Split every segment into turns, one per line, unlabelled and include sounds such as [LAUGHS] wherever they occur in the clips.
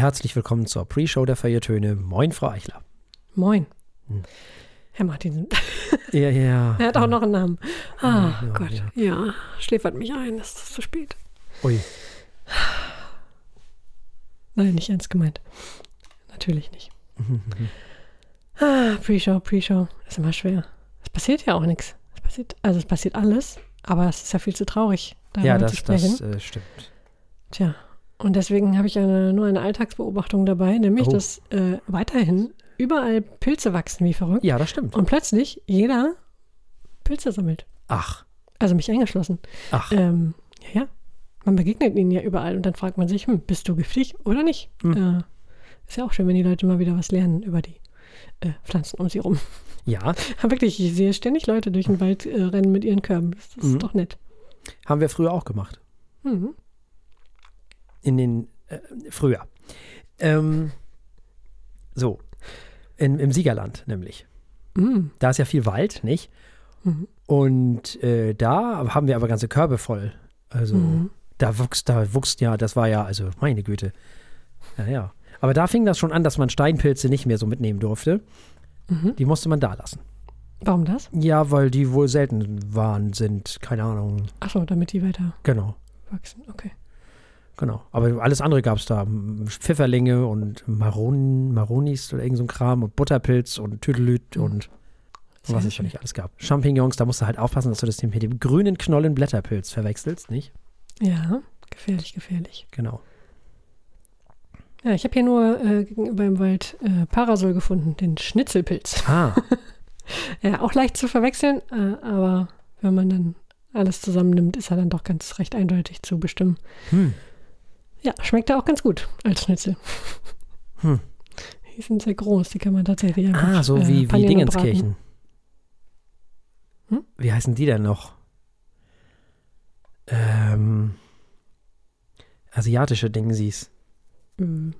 herzlich willkommen zur Pre-Show der Feiertöne. Moin, Frau Eichler.
Moin.
Hm.
Herr Martin. [LAUGHS]
Ja, ja.
Er hat auch noch einen Namen. Ah,
Ja,
Gott.
ja.
Ja. schläfert mich ein. Es ist zu spät.
Ui.
Nein, nicht ernst gemeint. Natürlich nicht. ah, Pre-Show, Pre-Show. Ist immer schwer. Es passiert ja auch nichts. Es passiert, also es passiert alles, aber es ist ja viel zu traurig, darüber
Ja,
zu
das,
sprechen.
das äh, stimmt.
Tja, und deswegen habe ich eine, nur eine Alltagsbeobachtung dabei, nämlich,
Oh.
dass äh, weiterhin überall Pilze wachsen wie verrückt
Ja, das stimmt.
und plötzlich jeder Pilze sammelt.
Ach,
Also mich eingeschlossen.
ach.
Ähm, ja, ja. Man begegnet ihnen ja überall und dann fragt man sich, hm, bist du giftig oder nicht?
Hm.
Äh, ist ja auch schön, wenn die Leute mal wieder was lernen über die äh, Pflanzen um sie rum.
Ja,
Aber [LAUGHS] wirklich, ich sehe ständig Leute durch den Wald äh, rennen mit ihren Körben. Das ist
Mhm.
doch nett.
haben wir früher auch gemacht.
Mhm.
In den, äh, früher. Ähm, so, in, im Siegerland nämlich.
Mhm.
Da ist ja viel Wald, nicht?
Mhm.
Und äh, da haben wir aber ganze Körbe voll. Also
Mhm.
da wuchs, da wuchs ja, das war ja, also meine Güte. Ja, ja. Aber da fing das schon an, dass man Steinpilze nicht mehr so mitnehmen durfte.
Mhm.
Die musste man da lassen.
Warum das?
Ja, weil die wohl selten waren, sind, keine Ahnung.
Achso, damit die weiter
Genau,
wachsen. Okay.
Genau. Aber alles andere gab es da. Pfifferlinge und Maronen, Maronis oder irgend so ein Kram und Butterpilz und Tüdelüt
Mhm.
und
Sehr
was es schon nicht alles gab. Champignons, da musst du halt aufpassen, dass du das mit dem grünen Knollen Blätterpilz verwechselst, nicht?
Ja, gefährlich, gefährlich.
Genau.
Ja, ich habe hier nur äh, gegenüber im Wald äh, Parasol gefunden, den Schnitzelpilz.
Ah, [LAUGHS]
Ja, auch leicht zu verwechseln, äh, aber wenn man dann alles zusammennimmt, ist er dann doch ganz recht eindeutig zu bestimmen.
hm.
Ja, schmeckt er auch ganz gut als Schnitzel.
Hm.
Die sind sehr groß, die kann man tatsächlich einfach
Ah, so
äh,
wie, wie
und braten.
Dingenskirchen.
Hm?
Wie heißen die denn noch? Ähm, asiatische Dingsies.
Mhm.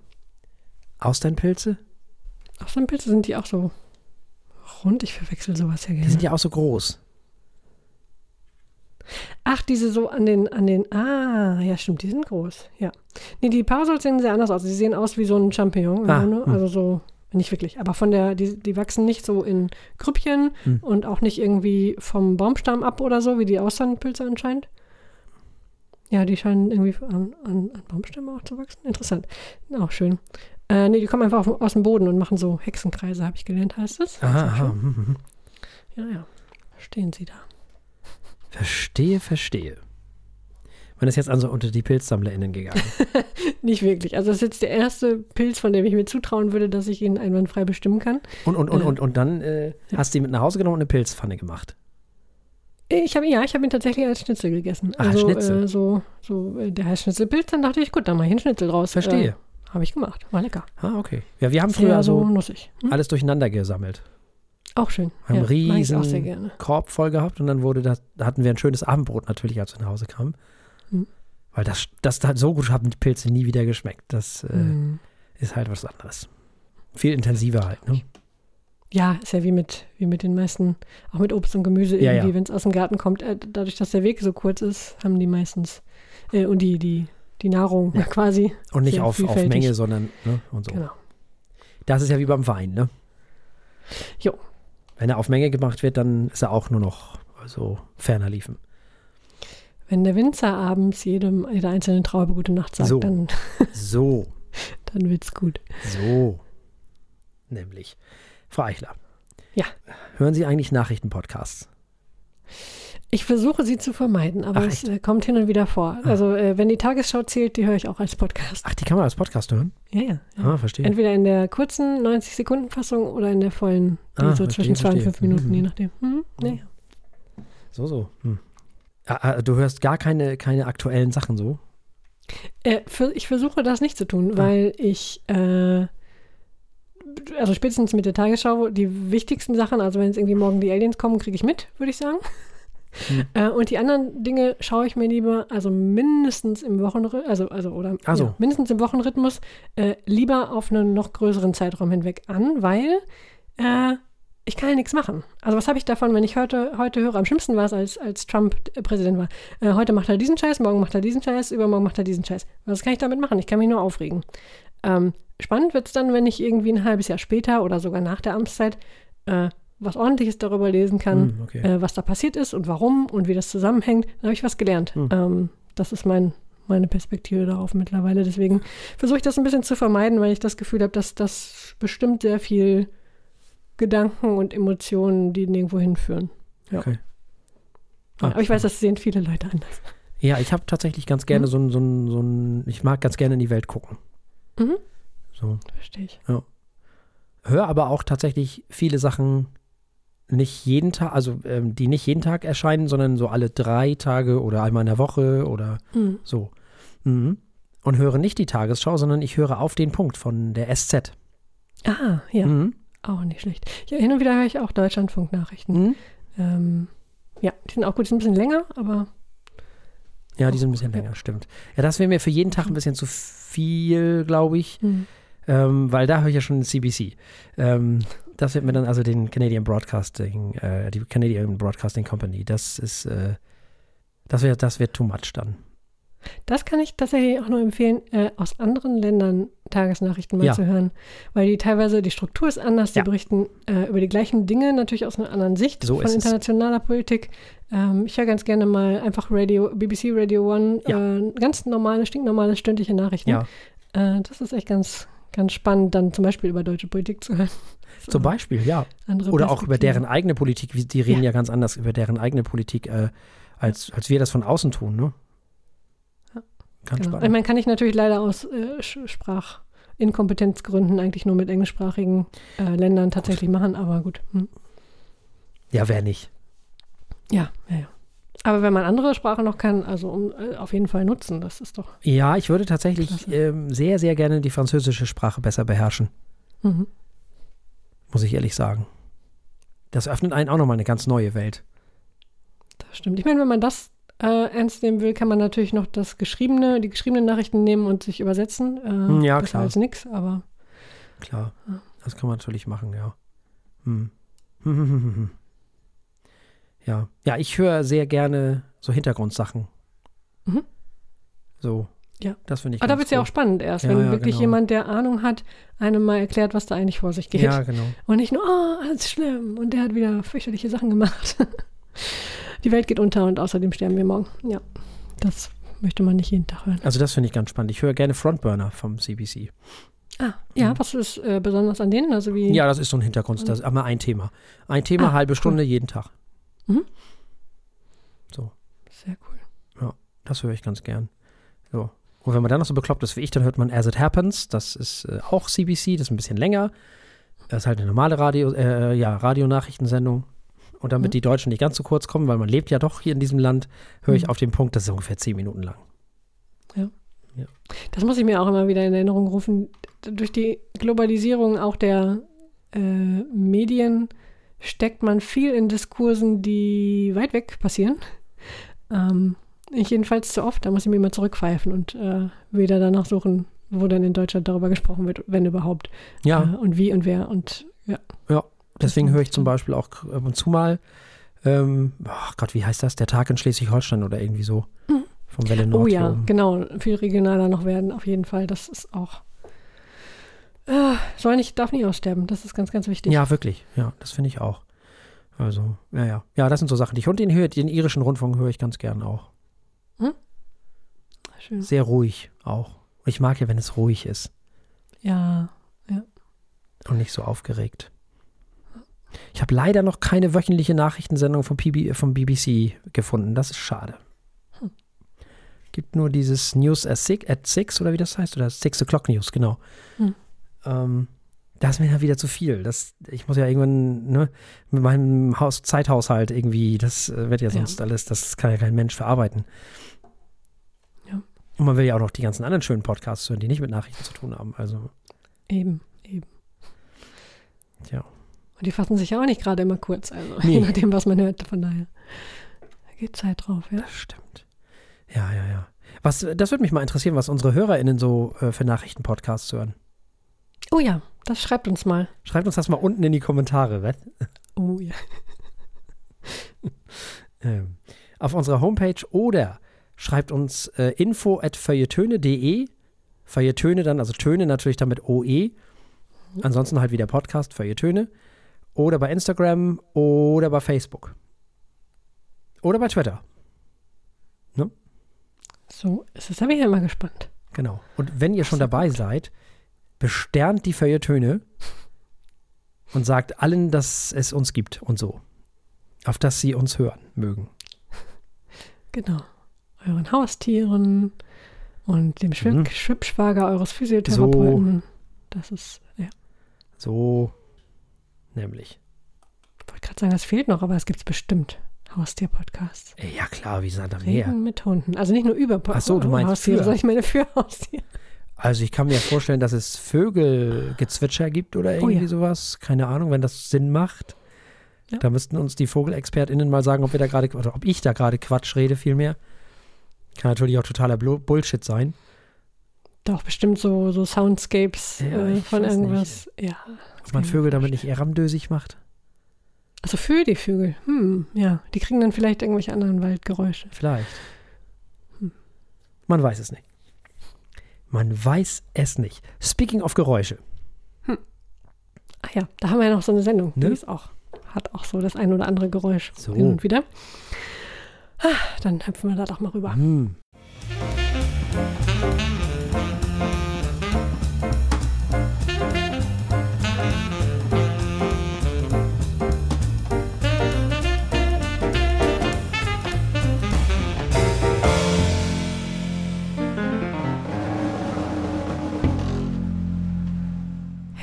Austernpilze?
Austernpilze sind die auch so rund? Ich verwechsel sowas ja
Die
gerne.
sind ja auch so groß.
Ach, diese so an den, an den, ah, ja stimmt, die sind groß, ja. Nee, die Parasols sehen sehr anders aus. Sie sehen aus wie so ein Champignon,
Ah,
Grunde.
hm.
also so, nicht wirklich, aber von der, die, die wachsen nicht so in Grüppchen
Hm.
und auch nicht irgendwie vom Baumstamm ab oder so, wie die Austernpilze anscheinend. Ja, die scheinen irgendwie an, an, an Baumstämmen auch zu wachsen. Interessant. Auch schön. Äh, nee, die kommen einfach auf, aus dem Boden und machen so Hexenkreise, habe ich gelernt, heißt es.
Aha, aha. hm, hm.
Ja, ja. Stehen sie da.
Verstehe, verstehe. Man ist jetzt also unter die PilzsammlerInnen gegangen. [LAUGHS]
Nicht wirklich. Also das ist jetzt der erste Pilz, von dem ich mir zutrauen würde, dass ich ihn einwandfrei bestimmen kann.
Und, und, und,
Äh.
und, und dann äh, hast du ihn mit nach Hause genommen und eine Pilzpfanne gemacht.
Ich habe ja, ich habe ihn tatsächlich als Schnitzel gegessen.
Ach,
also
Schnitzel.
Äh, so, so äh, der heißt Schnitzelpilz, dann dachte ich, gut, dann mache ich einen Schnitzel draus.
Verstehe.
Äh, habe ich gemacht. War lecker.
Ah, okay. Ja, wir haben früher
so
so
nussig. Hm?
alles durcheinander gesammelt.
Auch schön.
Haben
ja,
riesen. Korb voll gehabt und dann wurde das, da hatten wir ein schönes Abendbrot natürlich, als wir nach Hause kamen.
Hm.
Weil das, das hat so gut haben die Pilze nie wieder geschmeckt. Das äh,
Hm.
ist halt was anderes. Viel intensiver halt, ne?
Ja, ist ja wie mit, wie mit den meisten, auch mit Obst und Gemüse
Ja,
irgendwie,
ja.
wenn es aus dem Garten kommt. Äh, dadurch, dass der Weg so kurz ist, haben die meistens äh, und die, die, die Nahrung
Ja. [LAUGHS]
quasi.
Und nicht auf, auf. Menge, sondern ne? und so.
Genau.
Das ist ja wie beim Wein, ne?
Jo.
Wenn er auf Menge gemacht wird, dann ist er auch nur noch so ferner liefen.
Wenn der Winzer abends jedem, jeder einzelnen Traube gute Nacht sagt,
So.
dann, [LAUGHS]
So,
dann wird's gut.
so. Nämlich. Frau Eichler.
Ja.
Hören Sie eigentlich Nachrichtenpodcasts?
Ich versuche sie zu vermeiden, aber
Ach,
es äh, kommt hin und wieder vor.
Ah.
Also äh, wenn die Tagesschau zählt, die höre ich auch als Podcast.
Ach, die kann man als Podcast hören?
Ja, ja. ja.
Ah, verstehe.
Entweder in der kurzen 90-Sekunden-Fassung oder in der vollen, die
Ah,
so
verstehe,
zwischen zwei und fünf Minuten,
Mhm.
je nachdem. Mhm. Ja, ja.
So, so. Hm. Ah, ah, du hörst gar keine, keine aktuellen Sachen so?
Äh, für, ich versuche das nicht zu tun,
Ah.
weil ich, äh, also spätestens mit der Tagesschau, die wichtigsten Sachen, also wenn es irgendwie morgen die Aliens kommen, kriege ich mit, würde ich sagen.
Hm.
Äh, und die anderen Dinge schaue ich mir lieber, also mindestens im Wochenrhythmus, also, also oder
Ach so.
ja, mindestens im Wochenrhythmus, äh, lieber auf einen noch größeren Zeitraum hinweg an, weil äh, ich kann ja nichts machen. Also was habe ich davon, wenn ich heute, heute höre? Am schlimmsten war es, als, als Trump äh, Präsident war. Äh, heute macht er diesen Scheiß, morgen macht er diesen Scheiß, übermorgen macht er diesen Scheiß. Was kann ich damit machen? Ich kann mich nur aufregen. Ähm, spannend wird es dann, wenn ich irgendwie ein halbes Jahr später oder sogar nach der Amtszeit äh, was Ordentliches darüber lesen kann,
Hm, okay.
äh, was da passiert ist und warum und wie das zusammenhängt. Dann habe ich was gelernt.
Hm.
Ähm, das ist mein, meine Perspektive darauf mittlerweile. Deswegen versuche ich das ein bisschen zu vermeiden, weil ich das Gefühl habe, dass das bestimmt sehr viel Gedanken und Emotionen, die nirgendwo hinführen. Ja.
Okay.
Ja,
Ah,
aber ich weiß, das sehen viele Leute anders.
Ja, ich habe tatsächlich ganz gerne
Mhm.
so ein, so ein, so ein, ich mag ganz gerne in die Welt gucken.
Mhm.
So.
Verstehe ich.
Höre aber auch tatsächlich viele Sachen nicht jeden Tag, also ähm, die nicht jeden Tag erscheinen, sondern so alle drei Tage oder einmal in der Woche oder
Mhm.
so. Mhm. Und höre nicht die Tagesschau, sondern ich höre auf den Punkt von der SZ.
Ah, ja,
Mhm.
auch nicht schlecht. Ja, hin und wieder höre ich auch Deutschlandfunk-Nachrichten.
Mhm.
Ähm, ja, die sind auch gut, die sind ein bisschen länger, aber
Ja, die sind ein bisschen länger, stimmt. Ja, das wäre mir für jeden Tag ein bisschen zu viel, glaube ich,
hm.
ähm, weil da höre ich ja schon CBC. Ähm, das wird mir dann also den Canadian Broadcasting, äh, die Canadian Broadcasting Company, das ist, äh, das wird, das wird too much dann.
das kann ich tatsächlich auch nur empfehlen, äh, aus anderen Ländern Tagesnachrichten mal
Ja.
zu hören. Weil die teilweise, die Struktur ist anders, die
Ja.
berichten äh, über die gleichen Dinge, natürlich aus einer anderen Sicht
So
von
ist es.
internationaler Politik. Ähm, ich höre ganz gerne mal einfach Radio, BBC Radio One,
Ja.
äh, ganz normale, stinknormale stündliche Nachrichten. Äh, das ist echt ganz, ganz spannend, dann zum Beispiel über deutsche Politik zu hören.
Zum Beispiel, ja. Oder auch über deren eigene Politik. Die reden ja, ganz anders über deren eigene Politik, äh, als, als wir das von außen tun, ne?
Ja.
Ganz
Genau. Ich
spannend.
meine, kann ich natürlich leider aus äh, Sprachinkompetenzgründen eigentlich nur mit englischsprachigen äh, Ländern tatsächlich machen, aber gut. Hm.
Ja, wer nicht?
Ja, ja, ja. Aber wenn man andere Sprachen noch kann, also um, äh, auf jeden Fall nutzen, das ist doch.
Ja, ich würde tatsächlich ähm, sehr, sehr gerne die französische Sprache besser beherrschen,
Mhm.
Muss ich ehrlich sagen. Das öffnet einen auch nochmal eine ganz neue Welt.
Das stimmt. Ich meine, wenn man das äh, ernst nehmen will, kann man natürlich noch das geschriebene, die geschriebenen Nachrichten nehmen und sich übersetzen. Äh,
Hm, ja, klar.
als nix, aber
Klar,
Ja.
das kann man natürlich machen, ja. Hm. [LAUGHS] Ja, ja, ich höre sehr gerne so Hintergrundsachen.
Mhm.
So.
Ja.
Das finde ich
aber da wird es ja
cool.
auch spannend erst,
Ja,
wenn
ja,
wirklich
genau.
jemand, der Ahnung hat, einem mal erklärt, was da eigentlich vor sich geht.
Ja, genau.
Und nicht nur, oh, alles schlimm und der hat wieder fürchterliche Sachen gemacht. [LAUGHS] Die Welt geht unter und außerdem sterben wir morgen. Ja, das möchte man nicht jeden Tag hören.
Also das finde ich ganz spannend. Ich höre gerne Frontburner vom CBC.
Ah, ja, was ist äh, besonders an denen? Also wie,
Ja, das ist so ein Hintergrund. Das ist aber ein Thema. Ein Thema,
Ah,
halbe
cool.
Stunde jeden Tag.
Mhm.
So,
sehr cool.
das höre ich ganz gern. So. Und wenn man dann noch so bekloppt ist wie ich, dann hört man As It Happens. Das ist äh, auch CBC, das ist ein bisschen länger. Das ist halt eine normale Radio, äh, ja, Radionachrichtensendung. Und damit
Mhm.
die Deutschen nicht ganz so kurz kommen, weil man lebt ja doch hier in diesem Land, höre ich
Mhm.
auf den Punkt, das ist ungefähr zehn Minuten lang.
Das muss ich mir auch immer wieder in Erinnerung rufen. Durch die Globalisierung auch der äh, Medien steckt man viel in Diskursen, die weit weg passieren. Ähm, ich jedenfalls zu oft, da muss ich mir immer zurückpfeifen und äh, wieder danach suchen, wo dann in Deutschland darüber gesprochen wird, wenn überhaupt.
Ja,
Äh, und wie und wer und ja.
deswegen
das
höre ich zum Beispiel auch ab und zu mal, ähm, ach Gott, wie heißt das? Der Tag in Schleswig-Holstein oder irgendwie so.
Mhm.
Vom Welle Nord.
Oh ja, genau. Viel regionaler noch werden, auf jeden Fall. Das ist auch. Äh, soll nicht, darf nie aussterben. Das ist ganz, ganz wichtig.
Ja, wirklich. Ja, das finde ich auch. Also, ja, ja. Ja, das sind so Sachen, die ich. Und den, höre, den irischen Rundfunk höre ich ganz gern auch.
Schön.
Sehr ruhig auch. Ich mag ja, wenn es ruhig ist
Ja.
und nicht so aufgeregt. Ich habe leider noch keine wöchentliche Nachrichtensendung vom, PB, vom BBC gefunden. Das ist schade.
Hm.
Gibt nur dieses News at six, at six oder wie das heißt, oder Six O'Clock News, genau.
Hm.
Ähm, da ist mir ja wieder zu viel. Das, ich muss ja irgendwann ne, mit meinem Haus, Zeithaushalt irgendwie, das äh, wird ja
Ja.
sonst alles, das kann ja kein Mensch verarbeiten. Und man will ja auch noch die ganzen anderen schönen Podcasts hören, die nicht mit Nachrichten zu tun haben. Also,
Eben, eben.
Tja.
Und die fassen sich ja auch nicht gerade immer kurz, also
Nee. [LAUGHS]
je nachdem, was man hört. Von daher da geht Zeit drauf, ja.
das stimmt. Ja, ja, ja. Was, das würde mich mal interessieren, was unsere HörerInnen so äh, für Nachrichtenpodcasts hören.
Oh ja, das schreibt uns mal.
Schreibt uns das mal unten in die Kommentare, was?
Oh ja. [LAUGHS]
ähm, auf unserer Homepage oder schreibt uns äh, info at feuilletöne.de Feuilletöne dann, also Töne natürlich dann mit OE. Ansonsten halt wie der Podcast, Feuilletöne. Oder bei Instagram oder bei Facebook. Oder bei Twitter.
So ist es. Da bin ich ja mal gespannt.
Genau. Und wenn ihr schon dabei seid, besternt die Feuilletöne [LAUGHS] und sagt allen, dass es uns gibt und so. Auf dass sie uns hören mögen.
Genau. Euren Haustieren und dem Schwib
Mhm.
Schwibschwager eures Physiotherapeuten. Das ist, ja.
So nämlich.
Ich wollte gerade sagen, das fehlt noch, aber es gibt es bestimmt. Haustier-Podcasts.
Ja klar, wie Meer.
Reden mit Hunden. Also nicht nur über
Ach so, du meinst
Haustiere, sondern ich meine für Haustiere.
Also ich kann mir vorstellen, dass es Vögelgezwitscher gibt oder irgendwie
Oh ja.
sowas. Keine Ahnung, wenn das Sinn macht.
Ja.
Da müssten uns die VogelexpertInnen mal sagen, ob wir da gerade, oder ob ich da gerade Quatsch rede, vielmehr. Kann natürlich auch totaler Bullshit sein.
Doch, bestimmt so, so Soundscapes
Ja,
äh, von irgendwas. Ja.
Ob man Vögel damit nicht eher ramdösig macht?
Also für die Vögel. Hm, ja. Die kriegen dann vielleicht irgendwelche anderen Waldgeräusche.
Vielleicht.
Hm.
Man weiß es nicht. Man weiß es nicht. Speaking of Geräusche.
Ach ja, da haben wir ja noch so eine Sendung.
Ne?
Die ist auch, hat auch so das ein oder andere Geräusch
So.
hin und wieder. Ah, dann hüpfen wir da doch mal rüber.
Hm.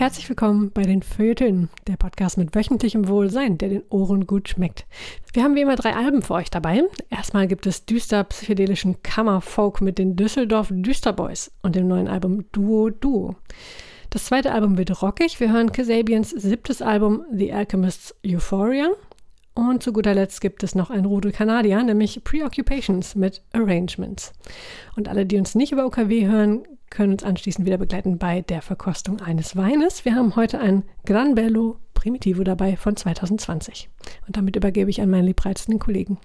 Herzlich willkommen bei den Feuilletonen, der Podcast mit wöchentlichem Wohlsein, der den Ohren gut schmeckt. Wir haben wie immer drei Alben für euch dabei. Erstmal gibt es düster psychedelischen Kammerfolk mit den Düsseldorf Düsterboys und dem neuen Album Duo Duo. Das zweite Album wird rockig. Wir hören Kasabians siebtes Album The Alchemist's Euphoria. Und zu guter Letzt gibt es noch ein Rudel Kanadier, nämlich Preoccupations mit Arrangements. Und alle, die uns nicht über OKW hören, können uns anschließend wieder begleiten bei der Verkostung eines Weines. Wir haben heute ein Gran Bello Primitivo dabei von 2020. Und damit übergebe ich an meinen liebreizenden Kollegen.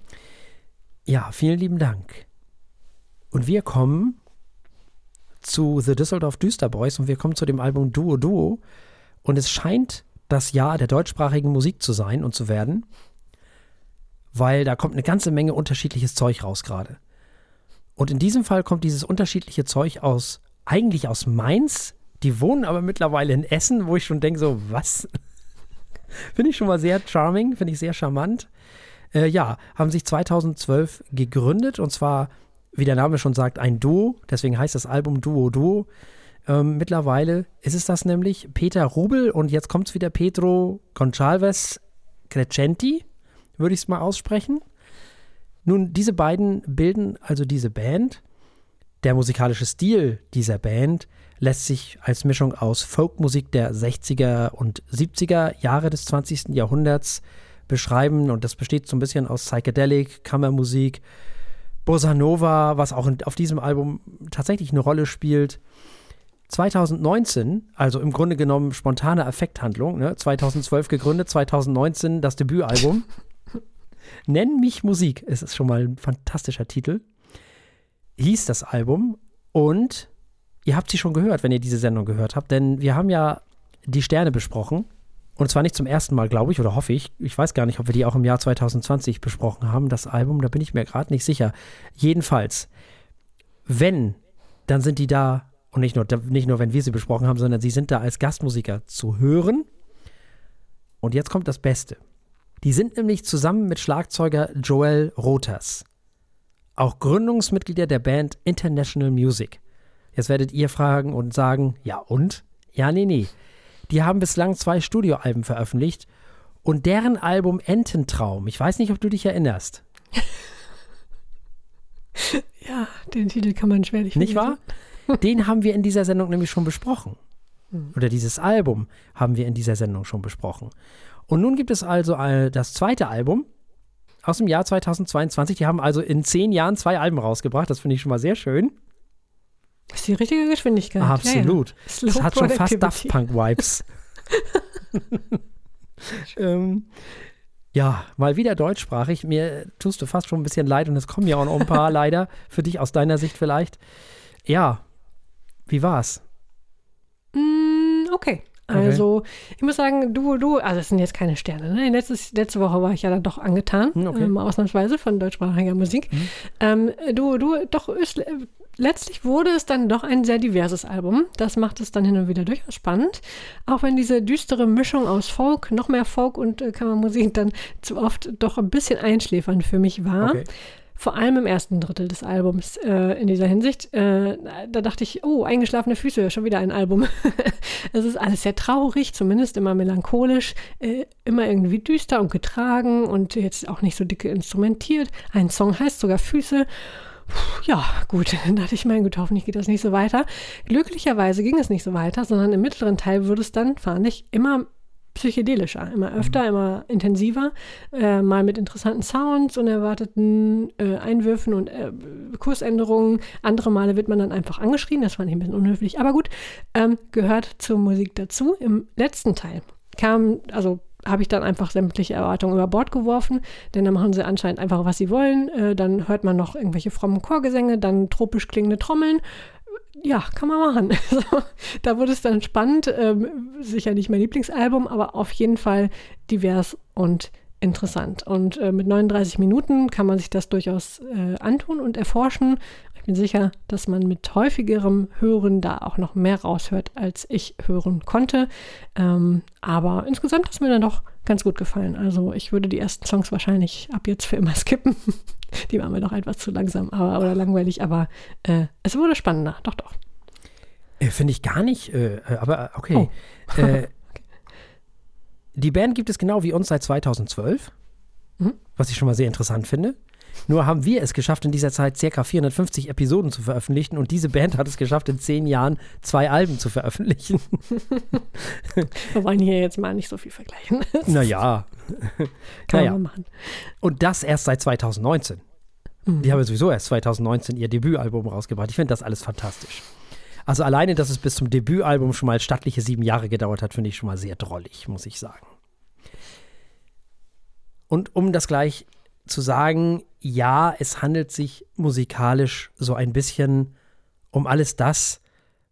Ja, vielen lieben Dank. Und wir kommen zu The Düsseldorf Düsterboys und wir kommen zu dem Album Duo Duo. Und es scheint das Jahr der deutschsprachigen Musik zu sein und zu werden, weil da kommt eine ganze Menge unterschiedliches Zeug raus gerade. Und in diesem Fall kommt dieses unterschiedliche Zeug aus, eigentlich aus Mainz. Die wohnen aber mittlerweile in Essen, wo ich schon denke, so, was? [LAUGHS] finde ich schon mal sehr charming, finde ich sehr charmant. Äh, ja, haben sich 2012 gegründet und zwar, wie der Name schon sagt, ein Duo. Deswegen heißt das Album Duo Duo. Ähm, mittlerweile ist es das nämlich Peter Rubel und jetzt kommt es wieder Pedro Goncalves Crescenti, würde ich es mal aussprechen. Nun, diese beiden bilden also diese Band. Der musikalische Stil dieser Band lässt sich als Mischung aus Folkmusik der 60er und 70er Jahre des 20. Jahrhunderts beschreiben und das besteht so ein bisschen aus Psychedelic, Kammermusik, Bossa Nova, was auch auf diesem Album tatsächlich eine Rolle spielt. 2019, also im Grunde genommen spontane Affekthandlung, ne? 2012 gegründet, 2019 das Debütalbum. [LAUGHS] Nenn mich Musik, es ist schon mal ein fantastischer Titel. Hieß das Album und ihr habt sie schon gehört, wenn ihr diese Sendung gehört habt, denn wir haben ja die Sterne besprochen. Und zwar nicht zum ersten Mal, glaube ich, oder hoffe ich. Ich weiß gar nicht, ob wir die auch im Jahr 2020 besprochen haben, das Album, da bin ich mir gerade nicht sicher. Jedenfalls, wenn, dann sind die da, und nicht nur, nicht nur, wenn wir sie besprochen haben, sondern sie sind da als Gastmusiker zu hören. Und jetzt kommt das Beste. Die sind nämlich zusammen mit Schlagzeuger Joel Rotas, auch Gründungsmitglieder der Band International Music. Jetzt werdet ihr fragen und sagen, ja und? Ja, nee, nee. Die haben bislang zwei Studioalben veröffentlicht und deren Album Ententraum, ich weiß nicht, ob du dich erinnerst, [LAUGHS]
Ja, den Titel kann man schwerlich
nicht
vergessen.
wahr? Den haben wir in dieser Sendung nämlich schon besprochen. Oder dieses Album haben wir in dieser Sendung schon besprochen. Und nun gibt es also das zweite Album aus dem Jahr 2022. Die haben also in zehn Jahren zwei Alben rausgebracht. Das finde ich schon mal sehr schön.
Das ist die richtige Geschwindigkeit.
Absolut.
Ja, ja.
Das hat schon fast Daft. Punk-Vibes. [LAUGHS] ähm, ja, mal wieder deutschsprachig. Mir tust du fast schon ein bisschen leid und es kommen ja auch noch ein paar [LAUGHS] leider. Für dich aus deiner Sicht vielleicht. Ja, Wie war's?
Mm, okay. Also, ich muss sagen, du, du, also es sind jetzt keine Sterne. Ne? Letztes, letzte Woche war ich ja dann doch angetan,
Hm, okay.
ähm, ausnahmsweise von deutschsprachiger Musik.
Mhm.
Ähm, du, du, doch, ist, äh, letztlich wurde es dann doch ein sehr diverses Album. Das macht es dann hin und wieder durchaus spannend. Auch wenn diese düstere Mischung aus Folk, noch mehr Folk und äh, Kammermusik dann zu oft doch ein bisschen einschläfernd für mich war.
Okay.
Vor allem im ersten Drittel des Albums äh, in dieser Hinsicht. Äh, da dachte ich, oh, eingeschlafene Füße, schon wieder ein Album. [LAUGHS] es ist alles sehr traurig, zumindest immer melancholisch, äh, immer irgendwie düster und getragen und jetzt auch nicht so dicke instrumentiert. Ein Song heißt sogar Füße. Ja, gut, [LAUGHS] dann dachte ich, mein Gott, hoffentlich geht das nicht so weiter. Glücklicherweise ging es nicht so weiter, sondern im mittleren Teil wurde es dann, fand ich, immer psychedelischer, immer öfter, immer intensiver, äh, mal mit interessanten Sounds, unerwarteten äh, Einwürfen und äh, Kursänderungen. Andere Male wird man dann einfach angeschrien, das fand ich ein bisschen unhöflich, aber gut, ähm, gehört zur Musik dazu. Im letzten Teil kam, also habe ich dann einfach sämtliche Erwartungen über Bord geworfen, denn dann machen sie anscheinend einfach, was sie wollen. Äh, dann hört man noch irgendwelche frommen Chorgesänge, dann tropisch klingende Trommeln. Ja, kann man machen. [LAUGHS] So, da wurde es dann spannend. Ähm, sicher nicht mein Lieblingsalbum, aber auf jeden Fall divers und interessant. Und äh, mit 39 Minuten kann man sich das durchaus äh, antun und erforschen. Ich bin sicher, dass man mit häufigerem Hören da auch noch mehr raushört, als ich hören konnte. Ähm, aber insgesamt hat es mir dann doch ganz gut gefallen. Also ich würde die ersten Songs wahrscheinlich ab jetzt für immer [LAUGHS] skippen. Die waren mir doch etwas zu langsam aber, oder langweilig, aber äh, es wurde spannender. Doch, doch.
Äh, Finde ich gar nicht, äh, äh, aber äh, okay.
Oh.
Äh, [LAUGHS] die Band gibt es genau wie uns seit 2012,
Mhm.
was ich schon mal sehr interessant finde. Nur haben wir es geschafft, in dieser Zeit circa 450 Episoden zu veröffentlichen und diese Band hat es geschafft, in zehn Jahren zwei Alben zu veröffentlichen. [LAUGHS]
Wir wollen hier jetzt mal nicht so viel vergleichen. [LAUGHS]
Naja, [LAUGHS]
kann
naja.
man machen.
und das erst seit 2019. Die haben ja sowieso erst 2019 ihr Debütalbum rausgebracht. Ich finde das alles fantastisch. Also alleine, dass es bis zum Debütalbum schon mal stattliche sieben Jahre gedauert hat, finde ich schon mal sehr drollig, muss ich sagen. Und um das gleich zu sagen, ja, es handelt sich musikalisch so ein bisschen um alles das,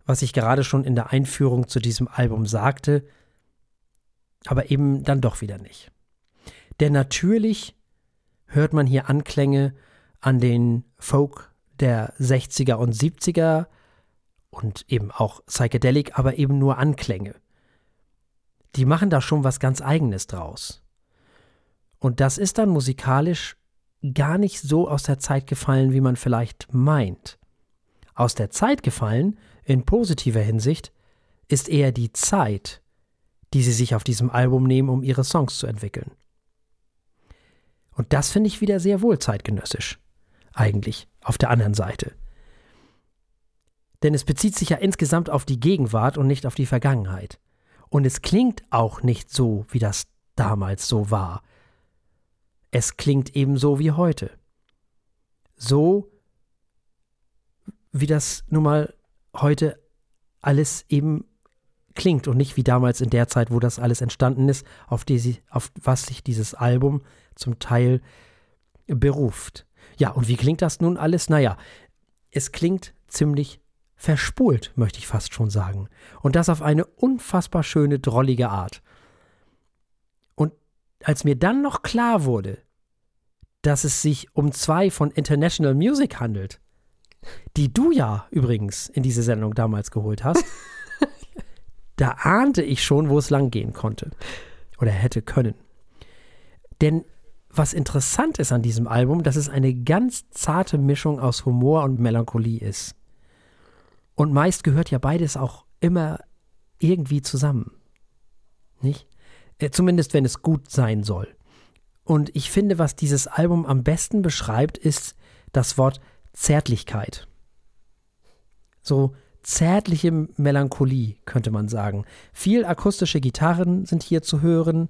was ich gerade schon in der Einführung zu diesem Album sagte, aber eben dann doch wieder nicht. Denn natürlich hört man hier Anklänge an den Folk der 60er und 70er und eben auch Psychedelic, aber eben nur Anklänge. Die machen da schon was ganz Eigenes draus. Und das ist dann musikalisch gar nicht so aus der Zeit gefallen, wie man vielleicht meint. Aus der Zeit gefallen, in positiver Hinsicht, ist eher die Zeit, die sie sich auf diesem Album nehmen, um ihre Songs zu entwickeln. Und das finde ich wieder sehr wohl zeitgenössisch, eigentlich, auf der anderen Seite. Denn es bezieht sich ja insgesamt auf die Gegenwart und nicht auf die Vergangenheit. Und es klingt auch nicht so, wie das damals so war. Es klingt eben so wie heute. So, wie das nun mal heute alles eben klingt und nicht wie damals in der Zeit, wo das alles entstanden ist, auf, die auf was sich dieses Album zum Teil beruft. Ja, und wie klingt das nun alles? Naja, es klingt ziemlich verspult, möchte ich fast schon sagen. Und das auf eine unfassbar schöne, drollige Art. Als mir dann noch klar wurde, dass es sich um zwei von International Music handelt, die du ja übrigens in diese Sendung damals geholt hast, [LAUGHS] da ahnte ich schon, wo es lang gehen konnte. Oder hätte können. Denn was interessant ist an diesem Album, dass es eine ganz zarte Mischung aus Humor und Melancholie ist. Und meist gehört ja beides auch immer irgendwie zusammen. Nicht? Zumindest wenn es gut sein soll. Und ich finde, was dieses Album am besten beschreibt, ist das Wort Zärtlichkeit. So zärtliche Melancholie, könnte man sagen. Viel akustische Gitarren sind hier zu hören,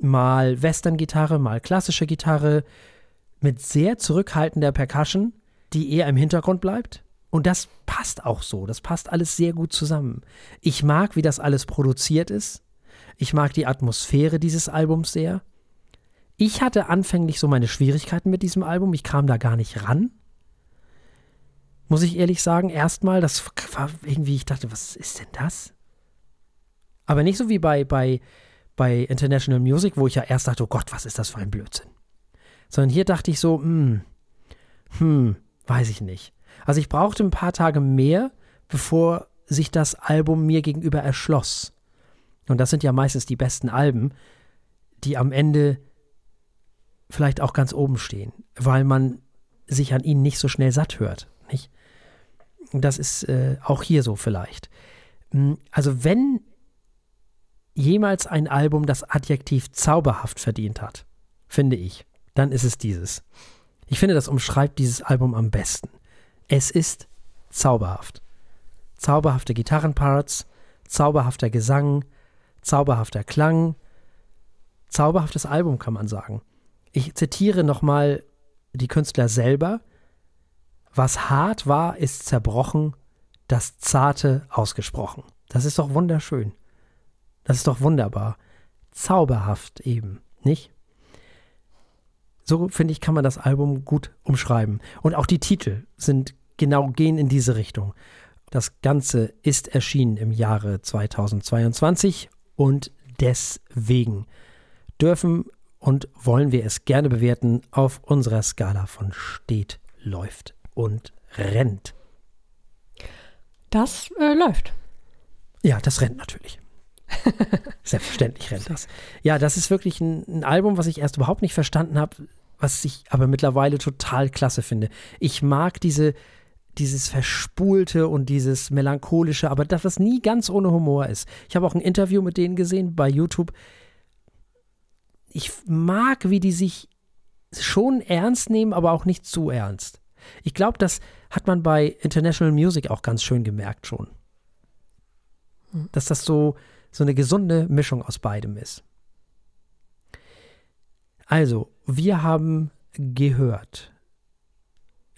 mal Western-Gitarre, mal klassische Gitarre, mit sehr zurückhaltender Percussion, die eher im Hintergrund bleibt. Und das passt auch so, das passt alles sehr gut zusammen. Ich mag, wie das alles produziert ist. Ich mag die Atmosphäre dieses Albums sehr. Ich hatte anfänglich so meine Schwierigkeiten mit diesem Album, ich kam da gar nicht ran. muss ich ehrlich sagen. Erstmal, das war irgendwie, ich dachte, was ist denn das? Aber nicht so wie bei, bei, bei International Music, wo ich ja erst dachte, oh Gott, was ist das für ein Blödsinn. Sondern hier dachte ich so, hm, hm, weiß ich nicht. Also ich brauchte ein paar Tage mehr, bevor sich das Album mir gegenüber erschloss. Und das sind ja meistens die besten Alben, die am Ende vielleicht auch ganz oben stehen, weil man sich an ihnen nicht so schnell satt hört. Nicht? Das ist äh, auch hier so vielleicht. Hm, also wenn jemals ein Album das Adjektiv zauberhaft verdient hat, finde ich, dann ist es dieses. Ich finde, das umschreibt dieses Album am besten. Es ist zauberhaft. Zauberhafte Gitarrenparts, zauberhafter Gesang, zauberhafter Klang, zauberhaftes Album kann man sagen. Ich zitiere nochmal die Künstler selber. Was hart war, ist zerbrochen, das Zarte ausgesprochen. Das ist doch wunderschön. Das ist doch wunderbar. Zauberhaft eben, nicht? So finde ich, kann man das Album gut umschreiben. Und auch die Titel sind genau, gehen in diese Richtung. Das Ganze ist erschienen im Jahre 2022 und deswegen dürfen und wollen wir es gerne bewerten auf unserer Skala von steht, läuft und rennt.
Das äh, läuft.
Ja, das rennt natürlich. [LAUGHS] Selbstverständlich rennt das. Ja, das ist wirklich ein, ein Album, was ich erst überhaupt nicht verstanden habe, was ich aber mittlerweile total klasse finde. Ich mag diese, dieses Verspulte und dieses Melancholische, aber das, was nie ganz ohne Humor ist. Ich habe auch ein Interview mit denen gesehen bei YouTube. Ich mag, wie die sich schon ernst nehmen, aber auch nicht zu ernst. Ich glaube, das hat man bei International Music auch ganz schön gemerkt schon. Hm. Dass das so, so eine gesunde Mischung aus beidem ist. Also, wir haben gehört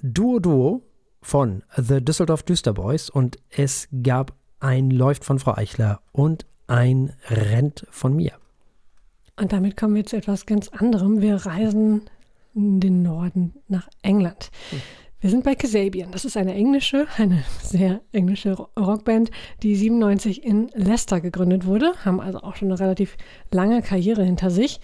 Duo Duo von The Düsseldorf Düsterboys und es gab ein Läuft von Frau Eichler und ein Rennt von mir.
Und damit kommen wir zu etwas ganz anderem. Wir reisen in den Norden nach England. Hm. Wir sind bei Kasabian. Das ist eine englische, eine sehr englische Rockband, die 97 in Leicester gegründet wurde, haben also auch schon eine relativ lange Karriere hinter sich.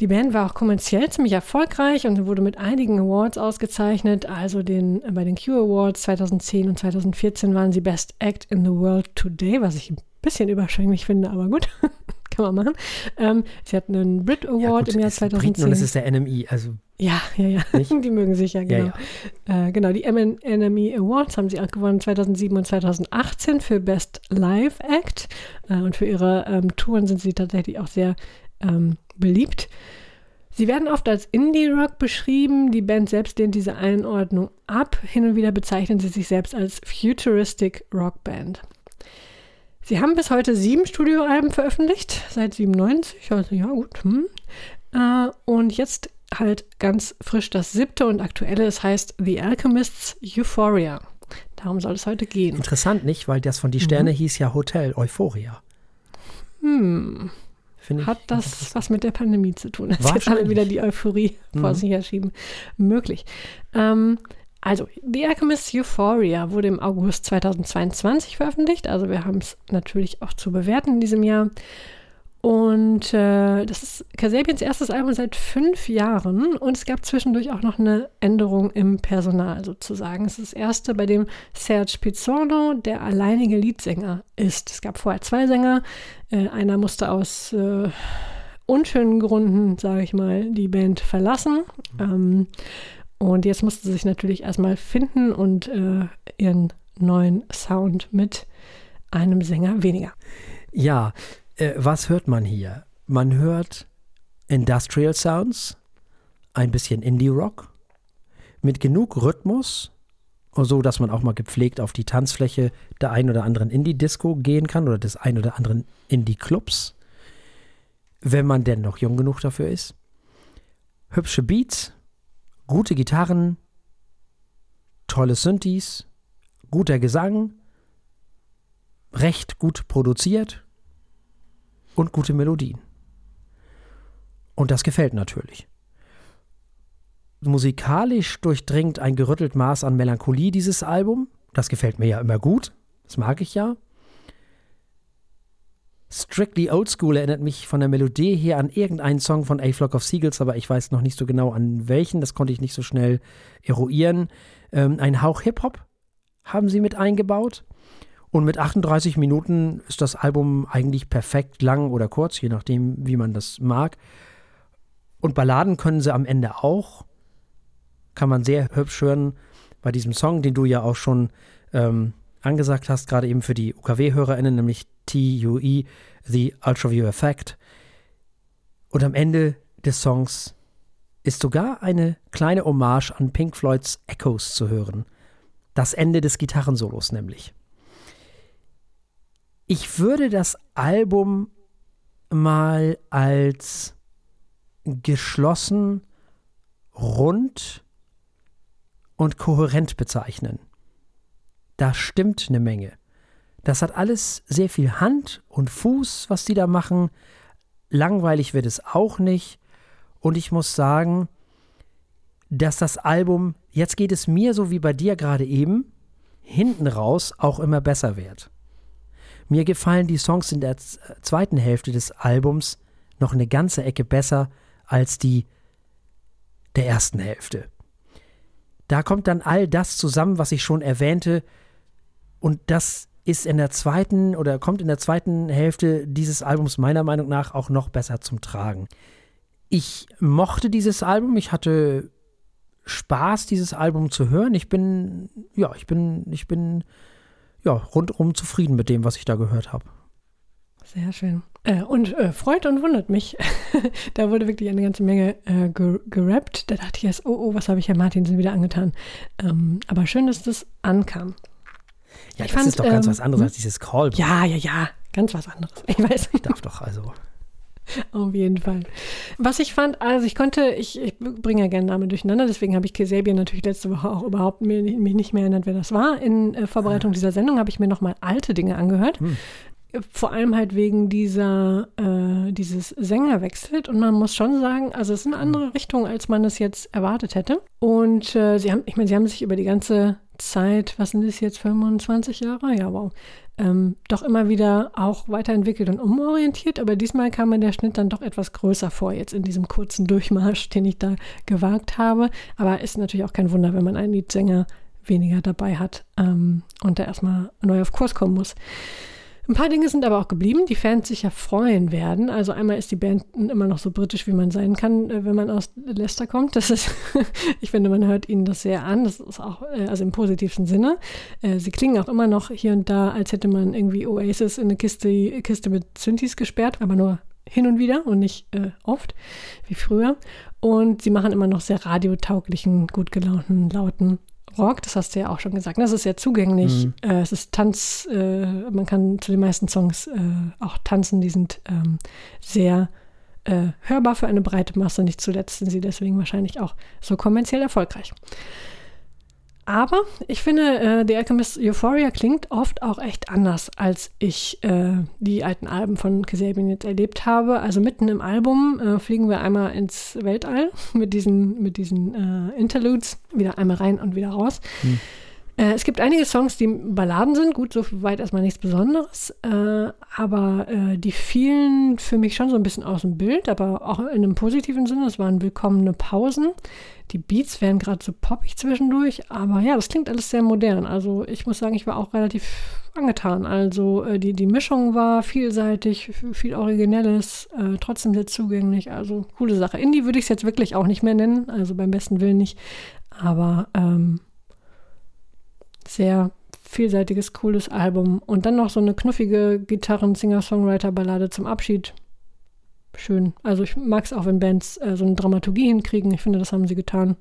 Die Band war auch kommerziell ziemlich erfolgreich und wurde mit einigen Awards ausgezeichnet. Also den, bei den Q Awards 2010 und 2014 waren sie Best Act in the World Today, was ich ein bisschen überschwänglich finde, aber gut. [LAUGHS] kann man machen. Ähm, sie hatten einen Brit Award ja, gut, im Jahr 2010.
Und es ist der NMI, also
ja, ja, ja. [LAUGHS] Die mögen sich ja, genau. Ja, ja. Äh, genau, die NME Awards haben sie auch gewonnen 2007 und 2018 für Best Live Act. Äh, und für ihre ähm, Touren sind sie tatsächlich auch sehr ähm, beliebt. Sie werden oft als Indie-Rock beschrieben. Die Band selbst lehnt diese Einordnung ab. Hin und wieder bezeichnen sie sich selbst als Futuristic Rock Band. Sie haben bis heute sieben Studioalben veröffentlicht, seit 97. Also ja, gut. Hm. Äh, und jetzt halt ganz frisch das siebte und aktuelle. Es heißt The Alchemists Euphoria. Darum soll es heute gehen.
Interessant, nicht? Weil das von Die Sterne mhm. hieß ja Hotel Euphoria.
Hm. Hat das was mit der Pandemie zu tun? Dass jetzt alle wieder die Euphorie mhm. vor sich herschieben. Möglich. Ähm, also, The Alchemist Euphoria wurde im August 2022 veröffentlicht. Also, wir haben es natürlich auch zu bewerten in diesem Jahr. Und äh, das ist Kasabians erstes Album seit fünf Jahren und es gab zwischendurch auch noch eine Änderung im Personal sozusagen. Es ist das erste, bei dem Serge Pizzorno der alleinige Leadsänger ist. Es gab vorher zwei Sänger. Äh, einer musste aus äh, unschönen Gründen, sage ich mal, die Band verlassen. Ähm, und jetzt musste sie sich natürlich erstmal finden und äh, ihren neuen Sound mit einem Sänger weniger.
Ja, äh, was hört man hier? Man hört Industrial Sounds, ein bisschen Indie-Rock, mit genug Rhythmus, so dass man auch mal gepflegt auf die Tanzfläche der ein oder anderen Indie-Disco gehen kann oder des ein oder anderen Indie-Clubs, wenn man denn noch jung genug dafür ist. Hübsche Beats, gute Gitarren, tolle Synthes, guter Gesang, recht gut produziert, und gute Melodien. Und das gefällt natürlich. musikalisch durchdringt ein gerüttelt Maß an Melancholie, dieses Album. Das gefällt mir ja immer gut. Das mag ich ja. Strictly Old School erinnert mich von der Melodie her an irgendeinen Song von A Flock of Seagulls, aber ich weiß noch nicht so genau an welchen. Das konnte ich nicht so schnell eruieren. Ähm, ein Hauch Hip-Hop haben sie mit eingebaut. Und mit 38 Minuten ist das Album eigentlich perfekt lang oder kurz, je nachdem, wie man das mag. Und Balladen können sie am Ende auch. Kann man sehr hübsch hören bei diesem Song, den du ja auch schon ähm, angesagt hast, gerade eben für die UKW-HörerInnen, nämlich TUE, The Ultraview Effect. Und am Ende des Songs ist sogar eine kleine Hommage an Pink Floyds Echoes zu hören. Das Ende des Gitarrensolos nämlich. Ich würde das Album mal als geschlossen, rund und kohärent bezeichnen. Da stimmt eine Menge. Das hat alles sehr viel Hand und Fuß, was die da machen. Langweilig wird es auch nicht. Und ich muss sagen, dass das Album, jetzt geht es mir so wie bei dir gerade eben, hinten raus auch immer besser wird. Mir gefallen die Songs in der zweiten Hälfte des Albums noch eine ganze Ecke besser als die der ersten Hälfte. Da kommt dann all das zusammen, was ich schon erwähnte, und das ist in der zweiten oder kommt in der zweiten Hälfte dieses Albums meiner Meinung nach auch noch besser zum Tragen. Ich mochte dieses Album, ich hatte Spaß, dieses Album zu hören. Ich bin, ja, ich bin, ich bin ja, rundum zufrieden mit dem, was ich da gehört habe.
Sehr schön. Äh, und äh, freut und wundert mich. [LAUGHS] da wurde wirklich eine ganze Menge äh, gerappt. Da dachte ich erst, oh, oh, was habe ich Herr Martinsen wieder angetan. Ähm, aber schön, dass das ankam.
Ja, ich das fand, ist doch ganz ähm, was anderes hm? als dieses Callback.
Ja, ja, ja, ganz was anderes. Ich weiß.
Ich darf doch also.
Auf jeden Fall. Was ich fand, also ich konnte, ich, ich bringe ja gerne Namen durcheinander, deswegen habe ich Kesabian natürlich letzte Woche auch überhaupt mir, mich nicht mehr erinnert, wer das war. In äh, Vorbereitung dieser Sendung habe ich mir nochmal alte Dinge angehört. Hm. Vor allem halt wegen dieser, äh, dieses Sängerwechsels. Und man muss schon sagen, also es ist eine andere. Richtung, als man es jetzt erwartet hätte. Und äh, sie haben, ich meine, sie haben sich über die ganze Zeit, was sind das jetzt, 25 Jahre? Ja, wow. Ähm, doch immer wieder auch weiterentwickelt und umorientiert, aber diesmal kam mir der Schnitt dann doch etwas größer vor, jetzt in diesem kurzen Durchmarsch, [LAUGHS] den ich da gewagt habe. Aber ist natürlich auch kein Wunder, wenn man einen Liedsänger weniger dabei hat ähm, und da erstmal neu auf Kurs kommen muss. Ein paar Dinge sind aber auch geblieben, die Fans sich ja freuen werden. Also einmal ist die Band immer noch so britisch, wie man sein kann, äh, wenn man aus Leicester kommt. Das ist, [LAUGHS] ich finde, man hört ihnen das sehr an. Das ist auch, äh, also im positivsten Sinne. Äh, sie klingen auch immer noch hier und da, als hätte man irgendwie Oasis in eine Kiste, Kiste mit Synthes gesperrt, aber nur hin und wieder und nicht äh, oft, wie früher. Und sie machen immer noch sehr radiotauglichen, gut gelaunten, lauten Rock, das hast du ja auch schon gesagt. Das ist sehr zugänglich. Mhm. Äh, es ist Tanz, äh, man kann zu den meisten Songs äh, auch tanzen. Die sind ähm, sehr äh, hörbar für eine breite Masse. Nicht zuletzt sind sie deswegen wahrscheinlich auch so kommerziell erfolgreich. Aber ich finde, äh, The Alchemist Euphoria klingt oft auch echt anders, als ich äh, die alten Alben von Kasabian jetzt erlebt habe. Also mitten im Album äh, fliegen wir einmal ins Weltall [LAUGHS] mit diesen, mit diesen äh, Interludes, wieder einmal rein und wieder raus. Hm. Äh, es gibt einige Songs, die Balladen sind, gut, so weit erstmal nichts Besonderes, äh, aber die fielen für mich schon so ein bisschen aus dem Bild, aber auch in einem positiven Sinne. Es waren willkommene Pausen. Die Beats wären gerade so poppig zwischendurch, aber ja, das klingt alles sehr modern. Also ich muss sagen, ich war auch relativ angetan. Also äh, die, die Mischung war vielseitig, viel Originelles, äh, trotzdem sehr zugänglich. Also coole Sache. Indie würde ich es jetzt wirklich auch nicht mehr nennen, also beim besten Willen nicht, aber ähm, sehr vielseitiges, cooles Album. Und dann noch so eine knuffige Gitarren-Singer-Songwriter-Ballade zum Abschied. Schön. Also ich mag es auch, wenn Bands äh, so eine Dramaturgie hinkriegen. Ich finde, das haben sie getan.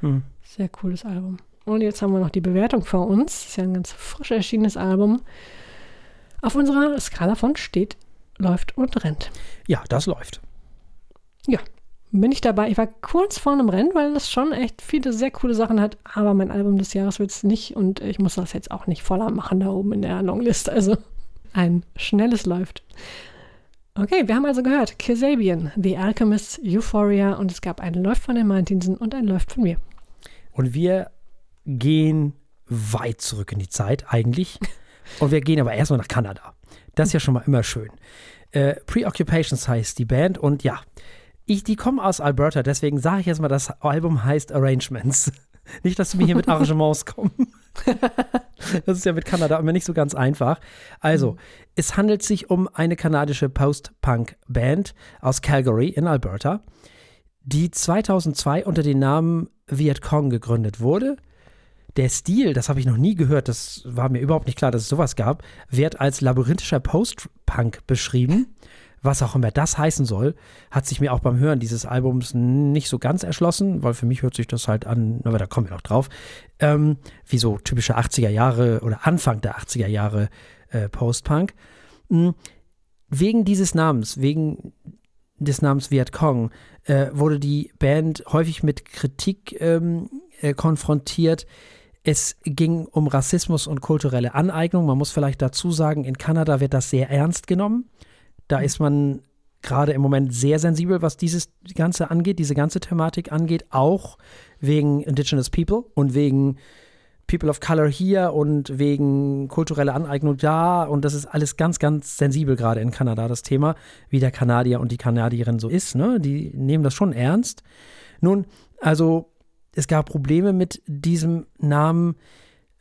Hm. Sehr cooles Album. Und jetzt haben wir noch die Bewertung vor uns. Das ist ja ein ganz frisch erschienenes Album. Auf unserer Skala von steht, läuft und rennt.
Ja, das läuft.
Ja, bin ich dabei. Ich war kurz vor einem Rennen, weil das schon echt viele sehr coole Sachen hat. Aber mein Album des Jahres wird es nicht und ich muss das jetzt auch nicht voller machen da oben in der Longlist. Also ein schnelles läuft. Okay, wir haben also gehört Kasabian, The Alchemist, Euphoria und es gab einen Läuft von den Martinsen und einen Läuft von mir.
Und wir gehen weit zurück in die Zeit eigentlich. [LAUGHS] Und wir gehen aber erstmal nach Kanada. Das ist ja schon mal immer schön. Äh, Preoccupations heißt die Band und ja, ich, die kommen aus Alberta, deswegen sage ich jetzt mal, das Album heißt Arrangements. [LAUGHS] Nicht, dass wir hier mit [LAUGHS] Arrangements kommen. das ist ja mit Kanada immer nicht so ganz einfach. Also, mhm. Es handelt sich um eine kanadische Post-Punk-Band aus Calgary in Alberta, die 2002 unter dem Namen Viet Cong gegründet wurde. Der Stil, das habe ich noch nie gehört, das war mir überhaupt nicht klar, dass es sowas gab, wird als labyrinthischer Post-Punk beschrieben was auch immer das heißen soll, hat sich mir auch beim Hören dieses Albums nicht so ganz erschlossen, weil für mich hört sich das halt an, aber da kommen wir noch drauf, ähm, wie so typische 80er Jahre oder Anfang der 80er Jahre äh, Post-Punk. Mhm. Wegen dieses Namens, wegen des Namens Viet Cong, äh, wurde die Band häufig mit Kritik ähm, äh, konfrontiert. Es ging um Rassismus und kulturelle Aneignung. Man muss vielleicht dazu sagen, in Kanada wird das sehr ernst genommen. Da ist man gerade im Moment sehr sensibel, was dieses Ganze angeht, diese ganze Thematik angeht, auch wegen Indigenous People und wegen People of Color hier und wegen kultureller Aneignung da. Und das ist alles ganz, ganz sensibel gerade in Kanada, das Thema, wie der Kanadier und die Kanadierin so ist. Ne? Die nehmen das schon ernst. Nun, also es gab Probleme mit diesem Namen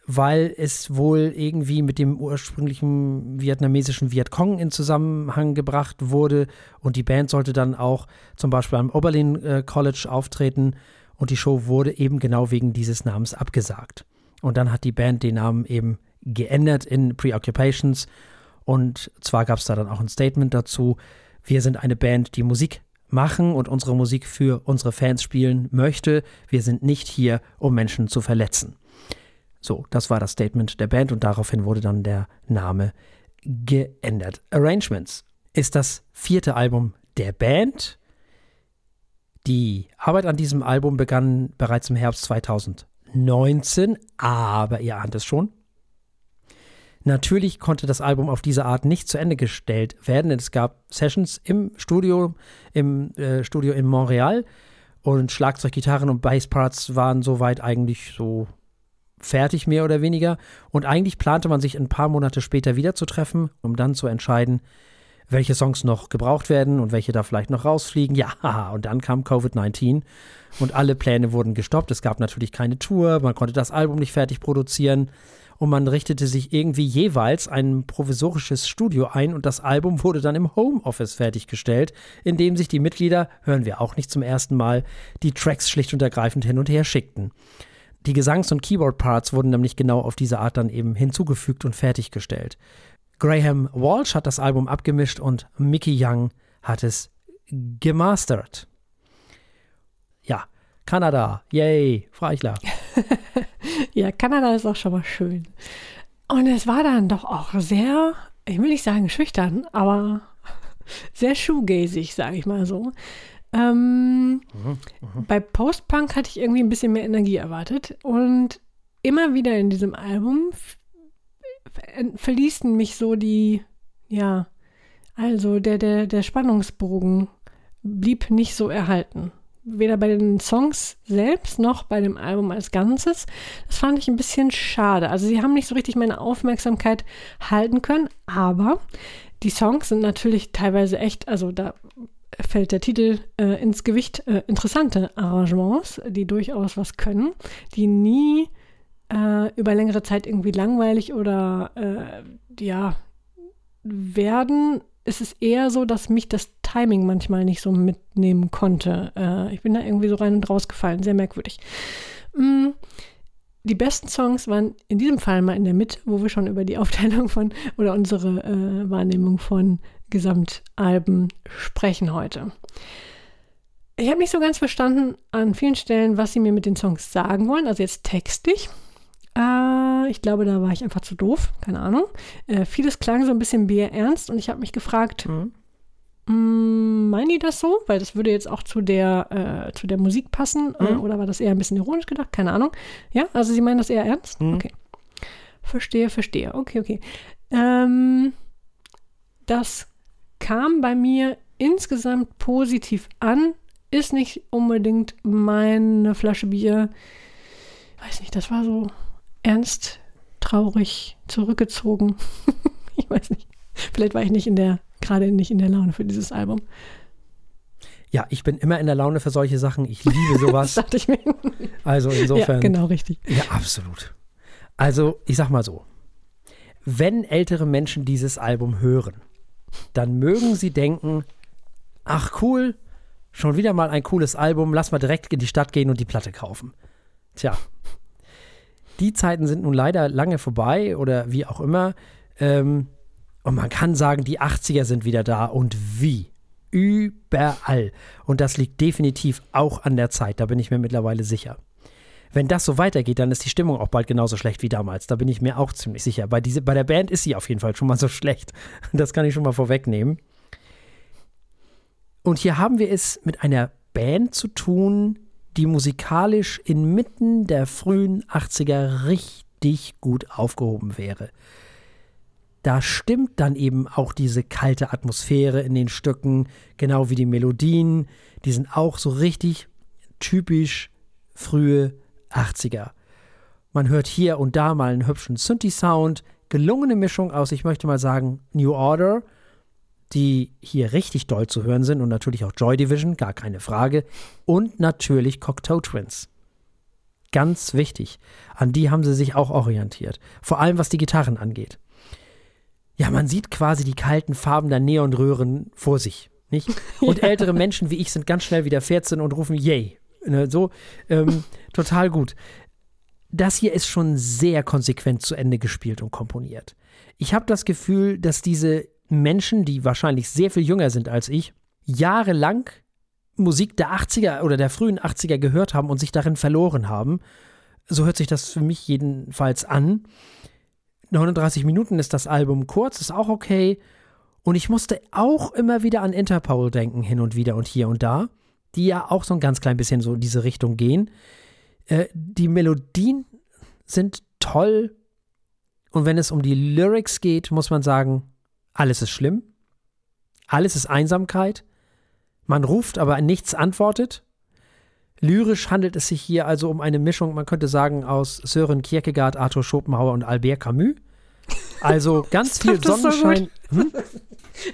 weil es wohl irgendwie mit dem ursprünglichen vietnamesischen Vietcong in Zusammenhang gebracht wurde und die Band sollte dann auch zum Beispiel am Oberlin äh, College auftreten und die Show wurde eben genau wegen dieses Namens abgesagt. Und dann hat die Band den Namen eben geändert in Preoccupations und zwar gab es da dann auch ein Statement dazu, wir sind eine Band, die Musik machen und unsere Musik für unsere Fans spielen möchte. Wir sind nicht hier, um Menschen zu verletzen. So, das war das Statement der Band und daraufhin wurde dann der Name geändert. Arrangements ist das vierte Album der Band. Die Arbeit an diesem Album begann bereits im Herbst 2019, aber ihr ahnt es schon. Natürlich konnte das Album auf diese Art nicht zu Ende gestellt werden, denn es gab Sessions im Studio, im äh, Studio in Montreal und Schlagzeug, Gitarren und Bassparts waren soweit eigentlich so fertig, mehr oder weniger. Und eigentlich plante man sich ein paar Monate später wieder zu treffen, um dann zu entscheiden, welche Songs noch gebraucht werden und welche da vielleicht noch rausfliegen. Ja, [LAUGHS] und dann kam Covid-19 und alle Pläne wurden gestoppt. Es gab natürlich keine Tour, man konnte das Album nicht fertig produzieren und man richtete sich irgendwie jeweils ein provisorisches Studio ein und das Album wurde dann im Homeoffice fertiggestellt, in dem sich die Mitglieder, hören wir auch nicht zum ersten Mal, die Tracks schlicht und ergreifend hin und her schickten. Die Gesangs- und Keyboard-Parts wurden nämlich genau auf diese Art dann eben hinzugefügt und fertiggestellt. Graham Walsh hat das Album abgemischt und Mickey Young hat es gemastert. Ja, Kanada, yay, Freichler. [LAUGHS]
ja, Kanada ist auch schon mal schön. Und es war dann doch auch sehr, ich will nicht sagen schüchtern, aber [LAUGHS] sehr shoegazig, sage ich mal so. Ähm, mhm, mhm, bei Post-Punk hatte ich irgendwie ein bisschen mehr Energie erwartet und immer wieder in diesem Album verließen mich so die, ja, also der, der, der Spannungsbogen blieb nicht so erhalten. Weder bei den Songs selbst noch bei dem Album als Ganzes. Das fand ich ein bisschen schade. Also sie haben nicht so richtig meine Aufmerksamkeit halten können, aber die Songs sind natürlich teilweise echt, also da fällt der Titel äh, ins Gewicht äh, interessante Arrangements, die durchaus was können, die nie äh, über längere Zeit irgendwie langweilig oder äh, ja werden. Es ist eher so, dass mich das Timing manchmal nicht so mitnehmen konnte. Äh, ich bin da irgendwie so rein und rausgefallen, sehr merkwürdig. Mm die besten Songs waren in diesem Fall mal in der Mitte, wo wir schon über die [LAUGHS] Aufteilung von oder unsere äh, Wahrnehmung von Gesamtalben sprechen heute. Ich habe nicht so ganz verstanden an vielen Stellen, was sie mir mit den Songs sagen wollen, also jetzt textlich. Äh, ich glaube, da war ich einfach zu doof, keine Ahnung. Äh, vieles klang so ein bisschen bierernst und ich habe mich gefragt, mhm. Meinen die das so? Weil das würde jetzt auch zu der, äh, zu der Musik passen. Mhm. oder war das eher ein bisschen ironisch gedacht? Keine Ahnung. Ja, also sie meinen das eher ernst? Mhm. Okay. Verstehe, verstehe. Okay, okay. Ähm, das kam bei mir insgesamt positiv an. Ist nicht unbedingt meine Flasche Bier. Weiß nicht, das war so ernst, traurig, zurückgezogen. [LAUGHS] ich weiß nicht. Vielleicht war ich nicht in der, gerade nicht in der Laune für dieses Album.
Ja, ich bin immer in der Laune für solche Sachen. Ich liebe sowas. [LAUGHS]
das dachte ich mir.
Also insofern.
Ja, genau, richtig.
Ja, absolut. Also, ich sag mal so. Wenn ältere Menschen dieses Album hören, dann mögen sie denken, ach cool, schon wieder mal ein cooles Album, lass mal direkt in die Stadt gehen und die Platte kaufen. Tja, die Zeiten sind nun leider lange vorbei oder wie auch immer. Ähm, und man kann sagen, die 80er sind wieder da und wie. Überall. Und das liegt definitiv auch an der Zeit, da bin ich mir mittlerweile sicher. Wenn das so weitergeht, dann ist die Stimmung auch bald genauso schlecht wie damals. Da bin ich mir auch ziemlich sicher. Bei, diese, bei der Band ist sie auf jeden Fall schon mal so schlecht. [LAUGHS] Das kann ich schon mal vorwegnehmen. Und hier haben wir es mit einer Band zu tun, die musikalisch inmitten der frühen 80er richtig gut aufgehoben wäre. Da stimmt dann eben auch diese kalte Atmosphäre in den Stücken, genau wie die Melodien, die sind auch so richtig typisch frühe 80er. Man hört hier und da mal einen hübschen Synthi-Sound, gelungene Mischung aus, ich möchte mal sagen, New Order, die hier richtig doll zu hören sind und natürlich auch Joy Division, gar keine Frage, und natürlich Cocteau Twins. Ganz wichtig. An die haben sie sich auch orientiert. Vor allem was die Gitarren angeht. Ja, man sieht quasi die kalten Farben der Neonröhren vor sich. Nicht? [LAUGHS] Und ja. ältere Menschen wie ich sind ganz schnell wieder 14 und rufen Yay Ne, so, ähm, [LAUGHS] total gut. Das hier ist schon sehr konsequent zu Ende gespielt und komponiert. Ich habe das Gefühl, dass diese Menschen, die wahrscheinlich sehr viel jünger sind als ich, jahrelang Musik der 80er oder der frühen 80er gehört haben und sich darin verloren haben. So hört sich das für mich jedenfalls an. 39 Minuten ist das Album kurz, ist auch okay. Und ich musste auch immer wieder an Interpol denken, hin und wieder und hier und da die ja auch so ein ganz klein bisschen so in diese Richtung gehen. Äh, die Melodien sind toll. Und wenn es um die Lyrics geht, muss man sagen, alles ist schlimm. Alles ist Einsamkeit. Man ruft, aber nichts antwortet. Lyrisch handelt es sich hier also um eine Mischung, man könnte sagen, aus Sören Kierkegaard, Arthur Schopenhauer und Albert Camus. Also [LAUGHS] ganz viel Sonnenschein.
So hm? [LAUGHS]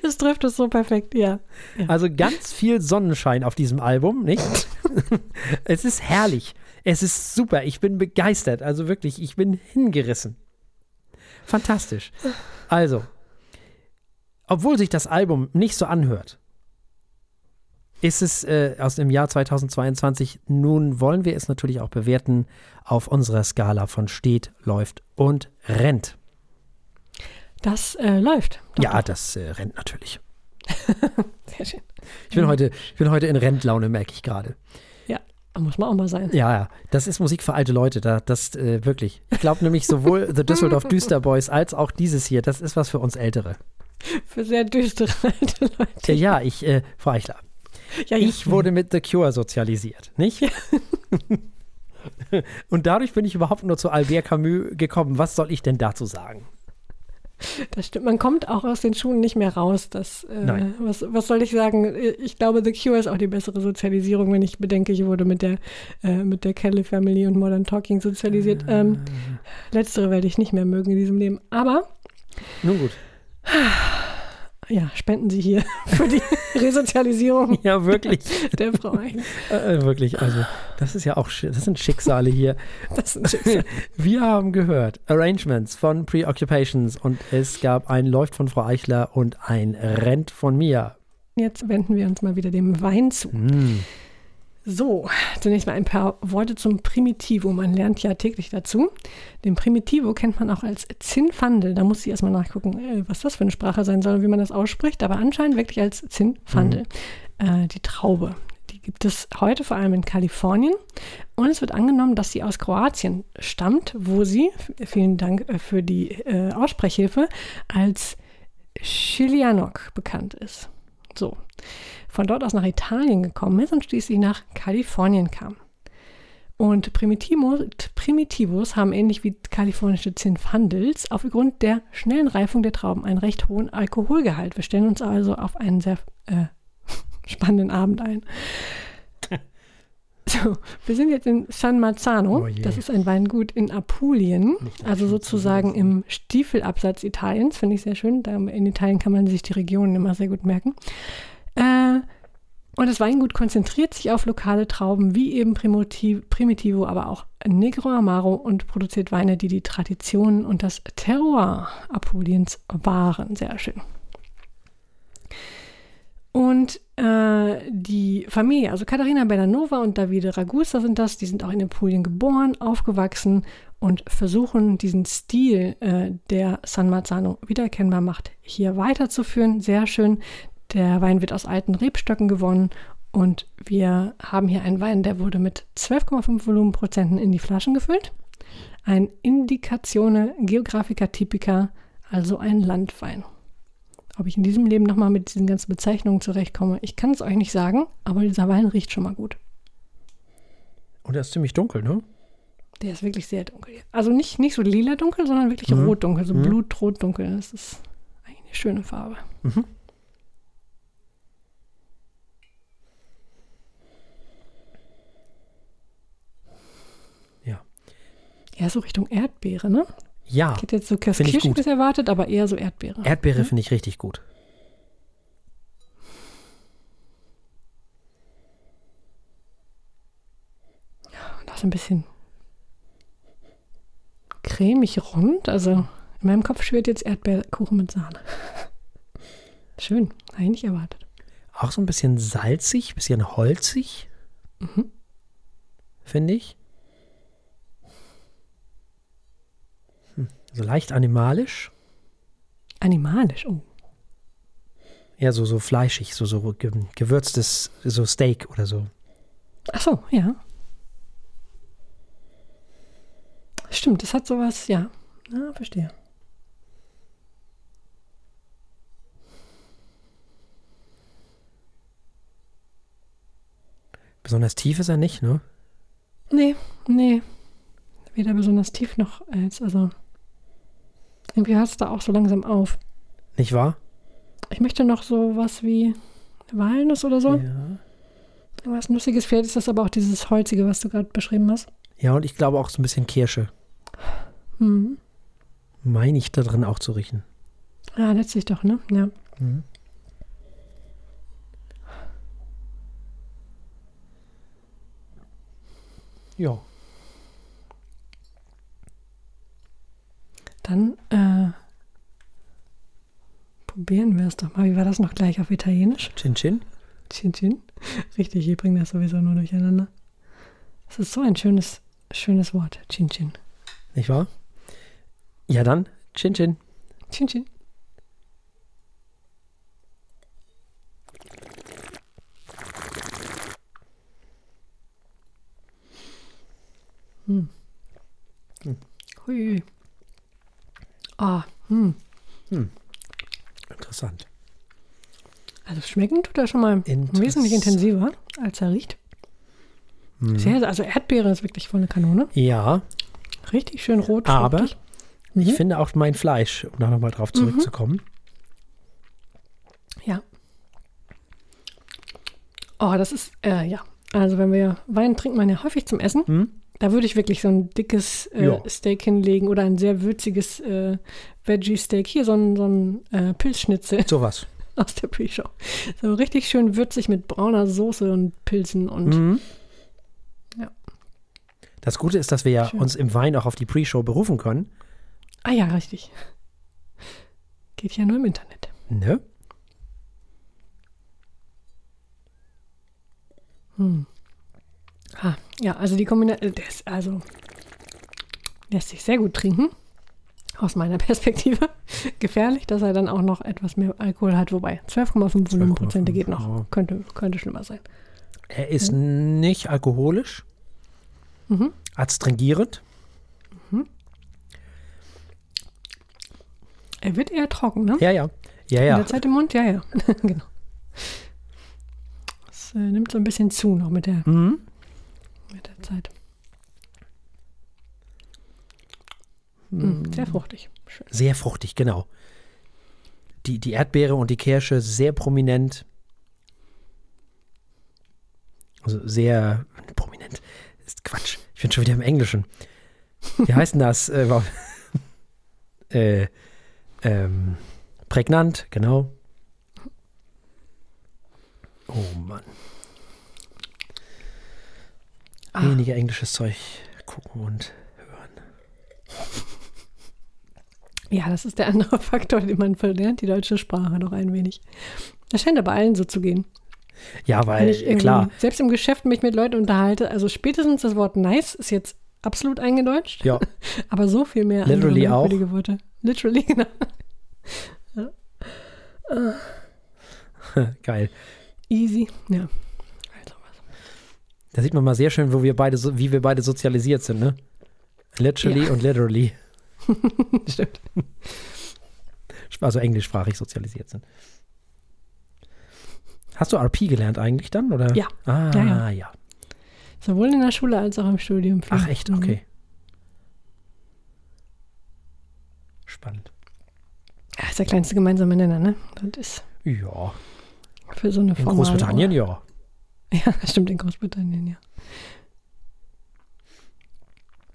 Es trifft es so perfekt, ja.
ja. Also ganz viel Sonnenschein auf diesem Album, nicht? [LAUGHS] es ist herrlich. Es ist super. Ich bin begeistert. Also wirklich, ich bin hingerissen. Fantastisch. Also, obwohl sich das Album nicht so anhört, ist es äh, aus dem Jahr 2022. Nun wollen wir es natürlich auch bewerten auf unserer Skala von steht, läuft und rennt.
Das äh, läuft.
Doch, ja, doch. das äh, rennt natürlich. [LAUGHS] Sehr schön. Ich bin, heute, ich bin heute in Rentlaune, merke ich gerade.
Ja, muss man auch mal sein.
Ja, ja. Das ist Musik für alte Leute. Da, das äh, wirklich. Ich glaube nämlich sowohl The Düsseldorf Düster Boys als auch dieses hier, das ist was für uns Ältere. [LAUGHS]
Für sehr düstere [LAUGHS] alte Leute.
Ja, ich, äh, Frau Eichler. Ja, ich wurde mit The Cure sozialisiert, nicht? Ja. [LAUGHS] Und dadurch bin ich überhaupt nur zu Albert Camus gekommen. Was soll ich denn dazu sagen?
Das stimmt. Man kommt auch aus den Schuhen nicht mehr raus. Das, äh, was, was soll ich sagen? Ich glaube, The Cure ist auch die bessere Sozialisierung, wenn ich bedenke, ich wurde mit der, äh, mit der Kelly Family und Modern Talking sozialisiert. Ah. Ähm, letztere werde ich nicht mehr mögen in diesem Leben. Aber.
Nun gut
ja, spenden Sie hier [LAUGHS] für die Resozialisierung.
ja, wirklich.
Der Frau Eichel.
Äh, äh, wirklich, also das ist ja auch, das sind Schicksale hier. [LAUGHS] Das sind Schicksale. [LAUGHS] Wir haben gehört Arrangements von Preoccupations und es gab ein Läuft von Frau Eichler und ein Rent von mir.
Jetzt wenden wir uns mal wieder dem Wein zu. Mm. So, zunächst mal ein paar Worte zum Primitivo. Man lernt ja täglich dazu. Den Primitivo kennt man auch als Zinfandel. Da muss ich erstmal nachgucken, äh, was das für eine Sprache sein soll und wie man das ausspricht. Aber anscheinend wirklich als Zinfandel. Mhm. Äh, die Traube. Die gibt es heute vor allem in Kalifornien. Und es wird angenommen, dass sie aus Kroatien stammt, wo sie, vielen Dank äh, für die äh, Aussprechhilfe, als Chilianok bekannt ist. So von dort aus nach Italien gekommen ist und schließlich nach Kalifornien kam. Und Primitivos, Primitivos haben ähnlich wie kalifornische Zinfandels aufgrund der schnellen Reifung der Trauben einen recht hohen Alkoholgehalt. Wir stellen uns also auf einen sehr äh, [LAUGHS] spannenden Abend ein. [LAUGHS] So, wir sind jetzt in San Marzano.
Oh
das ist ein Weingut in Apulien, also sozusagen im Stiefelabsatz Italiens. Finde ich sehr schön. In Italien kann man sich die Regionen immer sehr gut merken. Äh, und das Weingut konzentriert sich auf lokale Trauben wie eben Primitivo, aber auch Negro Amaro und produziert Weine, die die Traditionen und das Terroir Apuliens wahren. Sehr schön. Und äh, die Familie, also Katharina Bellanova und Davide Ragusa sind das, die sind auch in Apulien geboren, aufgewachsen und versuchen diesen Stil, äh, der San Marzano wiedererkennbar macht, hier weiterzuführen. Sehr schön. Der Wein wird aus alten Rebstöcken gewonnen und wir haben hier einen Wein, der wurde mit 12,5 Volumenprozenten in die Flaschen gefüllt. Ein Indikatione Geographica Typica, also ein Landwein. Ob ich in diesem Leben nochmal mit diesen ganzen Bezeichnungen zurechtkomme, ich kann es euch nicht sagen, aber dieser Wein riecht schon mal gut.
Und er ist ziemlich dunkel, ne?
Der ist wirklich sehr dunkel. Also nicht, nicht so lila dunkel, sondern wirklich
Mhm.
rotdunkel, so
Mhm.
blutrotdunkel. Das ist eigentlich eine schöne Farbe.
Mhm. Ja.
Eher so Richtung Erdbeere, ne?
Ja,
Ich hätte jetzt so. Kirschiges erwartet, aber eher so Erdbeere.
Erdbeere finde ich richtig gut.
Und auch so ein bisschen cremig rund. Also in meinem Kopf schwirrt jetzt Erdbeerkuchen mit Sahne. [LAUGHS] Schön, habe ich nicht erwartet.
Auch so ein bisschen salzig, bisschen holzig,
Mhm.
finde ich. Hm. So leicht animalisch.
Animalisch, oh.
Ja, so, so fleischig, so, so ge gewürztes, so Steak oder so.
Ach so, ja. Stimmt, das hat sowas, ja. Ja, verstehe.
Besonders tief ist er nicht, ne?
Nee, nee. Weder besonders tief noch als, also. Irgendwie hört es da auch so langsam auf.
Nicht wahr?
Ich möchte noch so was wie Walnuss oder so.
Ja.
Was Nussiges. Vielleicht ist das aber auch dieses Holzige, was du gerade beschrieben hast.
Ja, und ich glaube auch so ein bisschen Kirsche.
Mhm.
Meine ich da drin auch zu riechen.
Ja, letztlich doch, ne? Ja.
Mhm. Ja.
Dann äh, probieren wir es doch mal. Wie war das noch gleich auf Italienisch?
Chin Chin.
Chin Chin. Richtig, ich bringe das sowieso nur durcheinander. Das ist so ein schönes, schönes Wort. Chin Chin.
Nicht wahr? Ja, dann Chin Chin.
Chin Chin. Hm.
Hm.
Hui. Ah, hm.
Interessant.
Also schmecken tut er schon mal wesentlich intensiver, als er riecht.
Hm.
Sehr, also Erdbeere ist wirklich voll eine Kanone.
Ja,
Richtig schön rot.
Aber
fruchtig.
ich
Mhm.
finde auch mein Fleisch, um da nochmal drauf zurückzukommen.
Ja. Oh, das ist, äh, ja. Also wenn wir Wein trinkt man ja häufig zum Essen.
Hm?
Da würde ich wirklich so ein dickes äh,
Ja.
Steak hinlegen oder ein sehr würziges äh, Veggie-Steak. Hier so ein, so ein äh, Pilzschnitzel
Sowas. [LAUGHS]
aus der Pre-Show. So richtig schön würzig mit brauner Soße und Pilzen und
Mhm.
Ja.
Das Gute ist, dass wir ja
Schön.
uns im Wein auch auf die Pre-Show berufen können.
Ah ja, richtig. Geht ja nur im Internet.
Ne?
Hm. Ah, ja, also die Kombination, der ist also lässt sich sehr gut trinken. Aus meiner [LAUGHS] Perspektive. Gefährlich, dass er dann auch noch etwas mehr Alkohol hat, wobei 12,5 Volumenprozente geht noch.
ja.
Könnte, könnte schlimmer sein.
Er ist nicht alkoholisch,
Mhm.
adstringierend.
Er wird eher trocken, ne?
Ja, ja. Ja,
In
ja.
der Zeit im Mund, ja, ja. [LAUGHS] genau. Es äh, nimmt so ein bisschen zu noch mit der,
Mhm
mit der Zeit. Hm. hm. Sehr fruchtig. Schön.
Sehr fruchtig, genau. Die, die Erdbeere und die Kirsche sehr prominent. Also sehr prominent. Ist Quatsch. Ich bin schon wieder im Englischen. Wie heißt denn das? äh, [LAUGHS] äh ähm, prägnant, genau. Oh Mann.
Ah.
Weniger englisches Zeug gucken und hören. [LAUGHS]
Ja, das ist der andere [LAUGHS] Faktor, den man verlernt, die deutsche Sprache noch ein wenig. Das scheint aber allen so zu gehen.
Ja, weil, klar,
selbst im Geschäft mich mit Leuten unterhalte, also spätestens das Wort nice ist jetzt absolut eingedeutscht,
ja, [LAUGHS]
aber so viel mehr
Literally auch.
Worte. Literally, genau.
geil.
Easy, ja.
Da sieht man mal sehr schön, wo wir beide, so, wie wir beide sozialisiert sind, ne? Literally
Ja.
und literally. [LAUGHS]
Stimmt.
Also englischsprachig sozialisiert sind. Hast du RP gelernt eigentlich dann, oder?
Ja.
Ah,
Ja,
ja.
ja. Sowohl in der Schule als auch im Studium.
Ach, echt? Okay. Spannend.
Ja, ist der kleinste gemeinsame Nenner, ne? Das ist
Ja.
für so eine
In
formale
Großbritannien, ja. [LAUGHS]
Ja, stimmt, in Großbritannien, ja.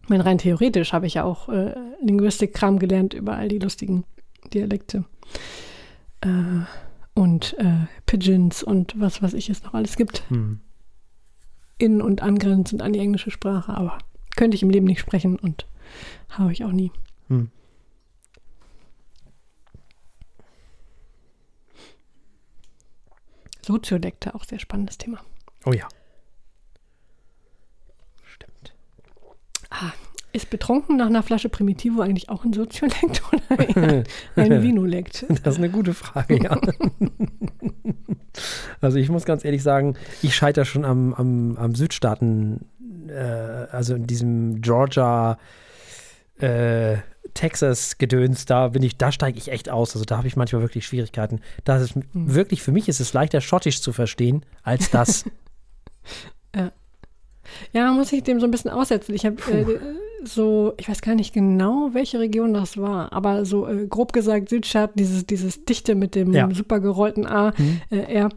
Ich meine, rein theoretisch habe ich ja auch äh, Linguistik-Kram gelernt über all die lustigen Dialekte. Äh, und äh, Pigeons und was weiß ich es noch alles gibt.
Hm.
In- und angrenzend an die englische Sprache. Aber könnte ich im Leben nicht sprechen und habe ich auch nie.
Hm.
Soziolekte, auch sehr spannendes Thema.
Oh ja. Stimmt.
Ist betrunken nach einer Flasche Primitivo eigentlich auch ein Soziolekt oder [LAUGHS] ein Vinolekt?
Das ist eine gute Frage, ja. also ich muss ganz ehrlich sagen, ich scheitere schon am, am, am Südstaaten, äh, also in diesem Georgia, äh, Texas-Gedöns, da bin ich, da steige ich echt aus. Also da habe ich manchmal wirklich Schwierigkeiten. Das ist wirklich, für mich ist es leichter, Schottisch zu verstehen, als das. [LAUGHS]
Ja, muss ich dem so ein bisschen aussetzen. Ich habe äh, so, ich weiß gar nicht genau, welche Region das war, aber so äh, grob gesagt Südstaaten, dieses, dieses Dichte mit dem
Ja.
super gerollten A,
Hm?
äh, R.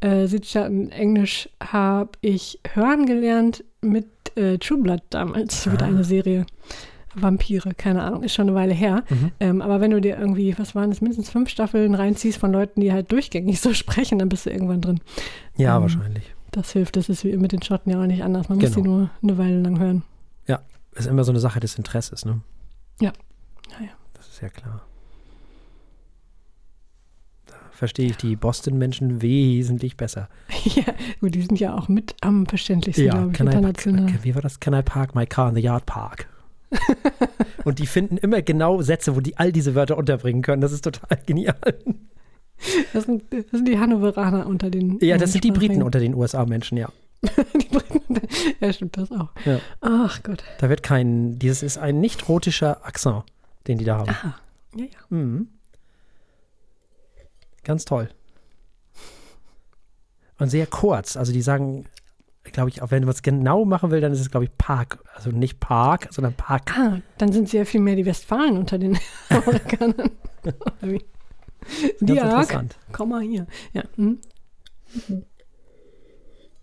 Äh, Südstaaten Englisch habe ich hören gelernt mit äh, True Blood damals, wieder
Ah.
eine Serie. Vampire, keine Ahnung, ist schon eine Weile her.
Mhm.
Ähm, aber wenn du dir irgendwie, was waren das, mindestens fünf Staffeln reinziehst von Leuten, die halt durchgängig so [LAUGHS] sprechen, dann bist du irgendwann drin.
Ja,
Ähm,
wahrscheinlich.
Das hilft, das ist wie mit den Schotten ja auch nicht anders. Man muss
Genau.
die nur eine Weile lang hören.
Ist immer so eine Sache des Interesses, ne?
Ja. Ja, ja.
Das ist ja klar. Da verstehe ich die Boston-Menschen wesentlich besser. [LAUGHS]
ja, gut, die sind ja auch mit am verständlichsten, glaube ich, international.
can, wie war das? Can I park my car in the yard park? [LAUGHS] Und die finden immer genau Sätze, wo die all diese Wörter unterbringen können. Das ist total genial.
Das sind, das sind die Hannoveraner unter den.
Ja, das sind [LAUGHS] die Briten unter den USA-Menschen, ja.
die Briten ja, stimmt das auch.
Ja.
Ach Gott.
Da wird kein, dieses ist ein nicht rotischer Akzent, den die da haben.
Aha. Ja, ja.
Mhm. Ganz toll. Und sehr kurz. Also die sagen, glaube ich, auch wenn man es genau machen will, dann ist es, glaube ich, Park. Also nicht Park, sondern Park.
Ah, dann sind ja viel mehr die Westfalen unter den [LAUGHS] Amerikanern. [LAUGHS]
Interessant.
komm mal hier. Ja. Hm.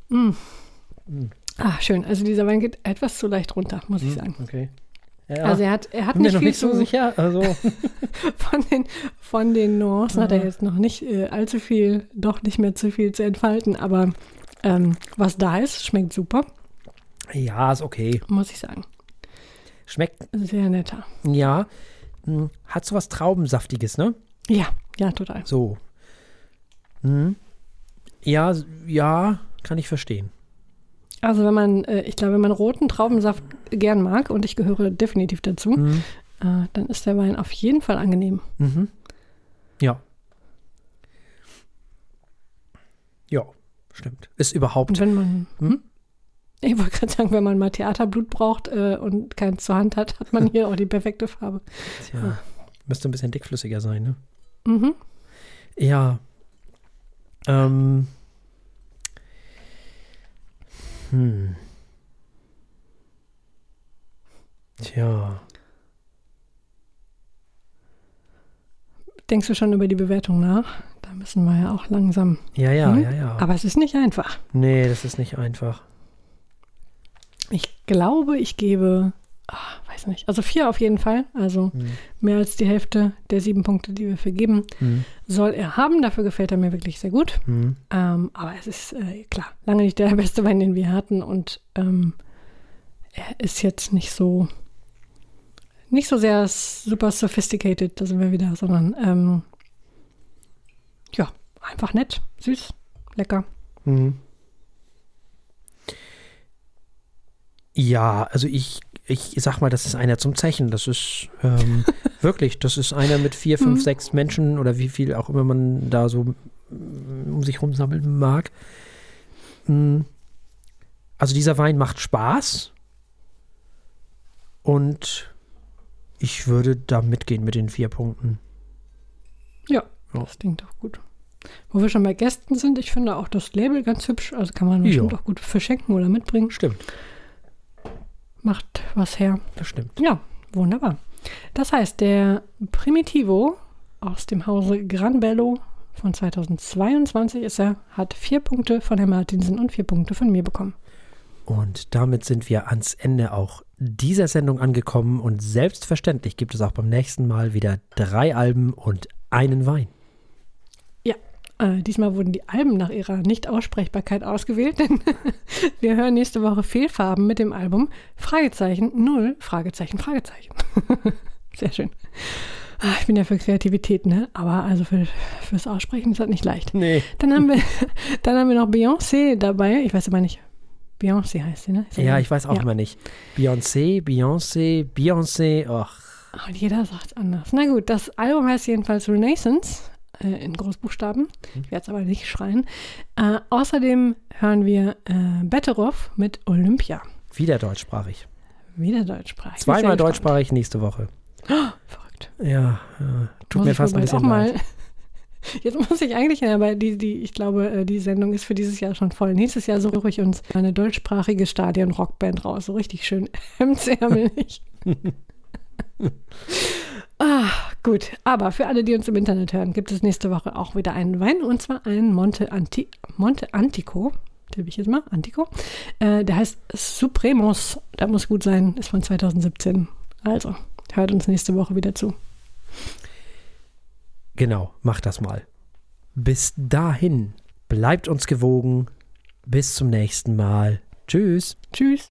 Mm.
Mm.
Ah, schön. Also dieser Wein geht etwas zu leicht runter, muss ich sagen.
Okay. Ja,
Also er hat, er hat
bin mir
nicht
noch
viel
nicht so
zu,
sicher. Also, [LAUGHS]
von den, von den Nuancen hat er
Ah.
jetzt noch nicht äh, allzu viel, doch nicht mehr zu viel zu entfalten, aber ähm, was da ist, schmeckt super,
ja, ist okay.
muss ich sagen.
Schmeckt,
Sehr netter.
ja. Hm, Hat so was Traubensaftiges, ne?
Ja, ja, total.
So. Hm. Ja, ja, kann ich verstehen.
Also wenn man, äh, ich glaube, wenn man roten Traubensaft gern mag, und ich gehöre definitiv dazu,
Hm.
äh, dann ist der Wein auf jeden Fall angenehm.
Mhm. Ja. Ja, stimmt. Ist überhaupt.
Und wenn man,
Hm?
ich wollte gerade sagen, wenn man mal Theaterblut braucht äh, und keins zur Hand hat, hat man [LAUGHS] hier auch die perfekte Farbe.
Tja, müsste ein bisschen dickflüssiger sein, ne?
Mhm.
Ja. Ähm. Hm. Tja.
Denkst du schon über die Bewertung nach? Da müssen wir ja auch langsam.
Ja, ja,
hm?
ja, ja.
Aber es ist nicht einfach.
Nee, das ist nicht einfach.
Ich glaube, ich gebe. Ach, weiß nicht, also vier auf jeden Fall. Also
Hm.
mehr als die Hälfte der sieben Punkte, die wir vergeben,
Hm.
soll er haben. Dafür gefällt er mir wirklich sehr gut.
Hm.
Ähm, aber es ist äh, klar, lange nicht der [LAUGHS] beste Wein, den wir hatten. Und ähm, er ist jetzt nicht so, nicht so sehr super sophisticated, da sind wir wieder, sondern ähm, ja, einfach nett, süß, lecker.
Mhm. Ja, also ich, ich sag mal, das ist einer zum Zechen. Das ist ähm, [LAUGHS] wirklich, das ist einer mit vier, fünf,
Mhm.
sechs Menschen oder wie viel auch immer man da so mm, um sich rumsammeln mag. Mm. Also dieser Wein macht Spaß und ich würde da mitgehen mit den vier Punkten.
Ja,
Ja.
das klingt auch gut. Wo wir schon bei Gästen sind, ich finde auch das Label ganz hübsch. Also kann man bestimmt auch gut verschenken oder mitbringen.
Stimmt,
Macht was her.
das stimmt.
Ja, wunderbar. Das heißt, der Primitivo aus dem Hause Gran Bello von 2022 ist er, hat vier Punkte von Herrn Martinsen und vier Punkte von mir bekommen.
Und damit sind wir ans Ende auch dieser Sendung angekommen und selbstverständlich gibt es auch beim nächsten Mal wieder drei Alben und einen Wein.
Äh, diesmal wurden die Alben nach ihrer Nicht-Aussprechbarkeit ausgewählt, denn [LAUGHS] wir hören nächste Woche Fehlfarben mit dem Album Fragezeichen Null, Fragezeichen, Fragezeichen. [LAUGHS] Sehr schön. Ah, Ich bin ja für Kreativität, ne? Aber also für, fürs Aussprechen ist das nicht leicht.
Nee.
Dann haben wir, [LAUGHS] dann haben wir noch Beyoncé dabei. Ich weiß aber nicht. Beyoncé heißt sie, ne? Ist
Ja, ich weiß auch
ja.
immer nicht. Beyoncé, Beyoncé, Beyoncé, ach.
Und jeder sagt es anders. Na gut, das Album heißt jedenfalls Renaissance äh, in Großbuchstaben. Ich werde es aber nicht schreien. Äh, außerdem hören wir äh, Betteroff mit Olympia.
Wieder deutschsprachig.
Wieder deutschsprachig.
Zweimal deutschsprachig nächste Woche.
Verrückt.
Ja, ja tut
Muss
mir fast ein bisschen leid. [LAUGHS]
Jetzt muss ich eigentlich, aber die, die, ich glaube, äh, die Sendung ist für dieses Jahr schon voll. Nächstes Jahr suche ich uns eine deutschsprachige Stadion-Rockband raus. So richtig schön [LAUGHS] hemdsärmelig. [LAUGHS] ah, gut. Aber für alle, die uns im Internet hören, gibt es nächste Woche auch wieder einen Wein und zwar einen Monte, Anti, Monte Antico. Tippe ich jetzt mal, Antico. Äh, der heißt Supremos. Der muss gut sein, ist von 2017. Also, hört uns nächste Woche wieder zu.
Genau, macht das mal. Bis dahin, bleibt uns gewogen. Bis zum nächsten Mal. Tschüss.
Tschüss.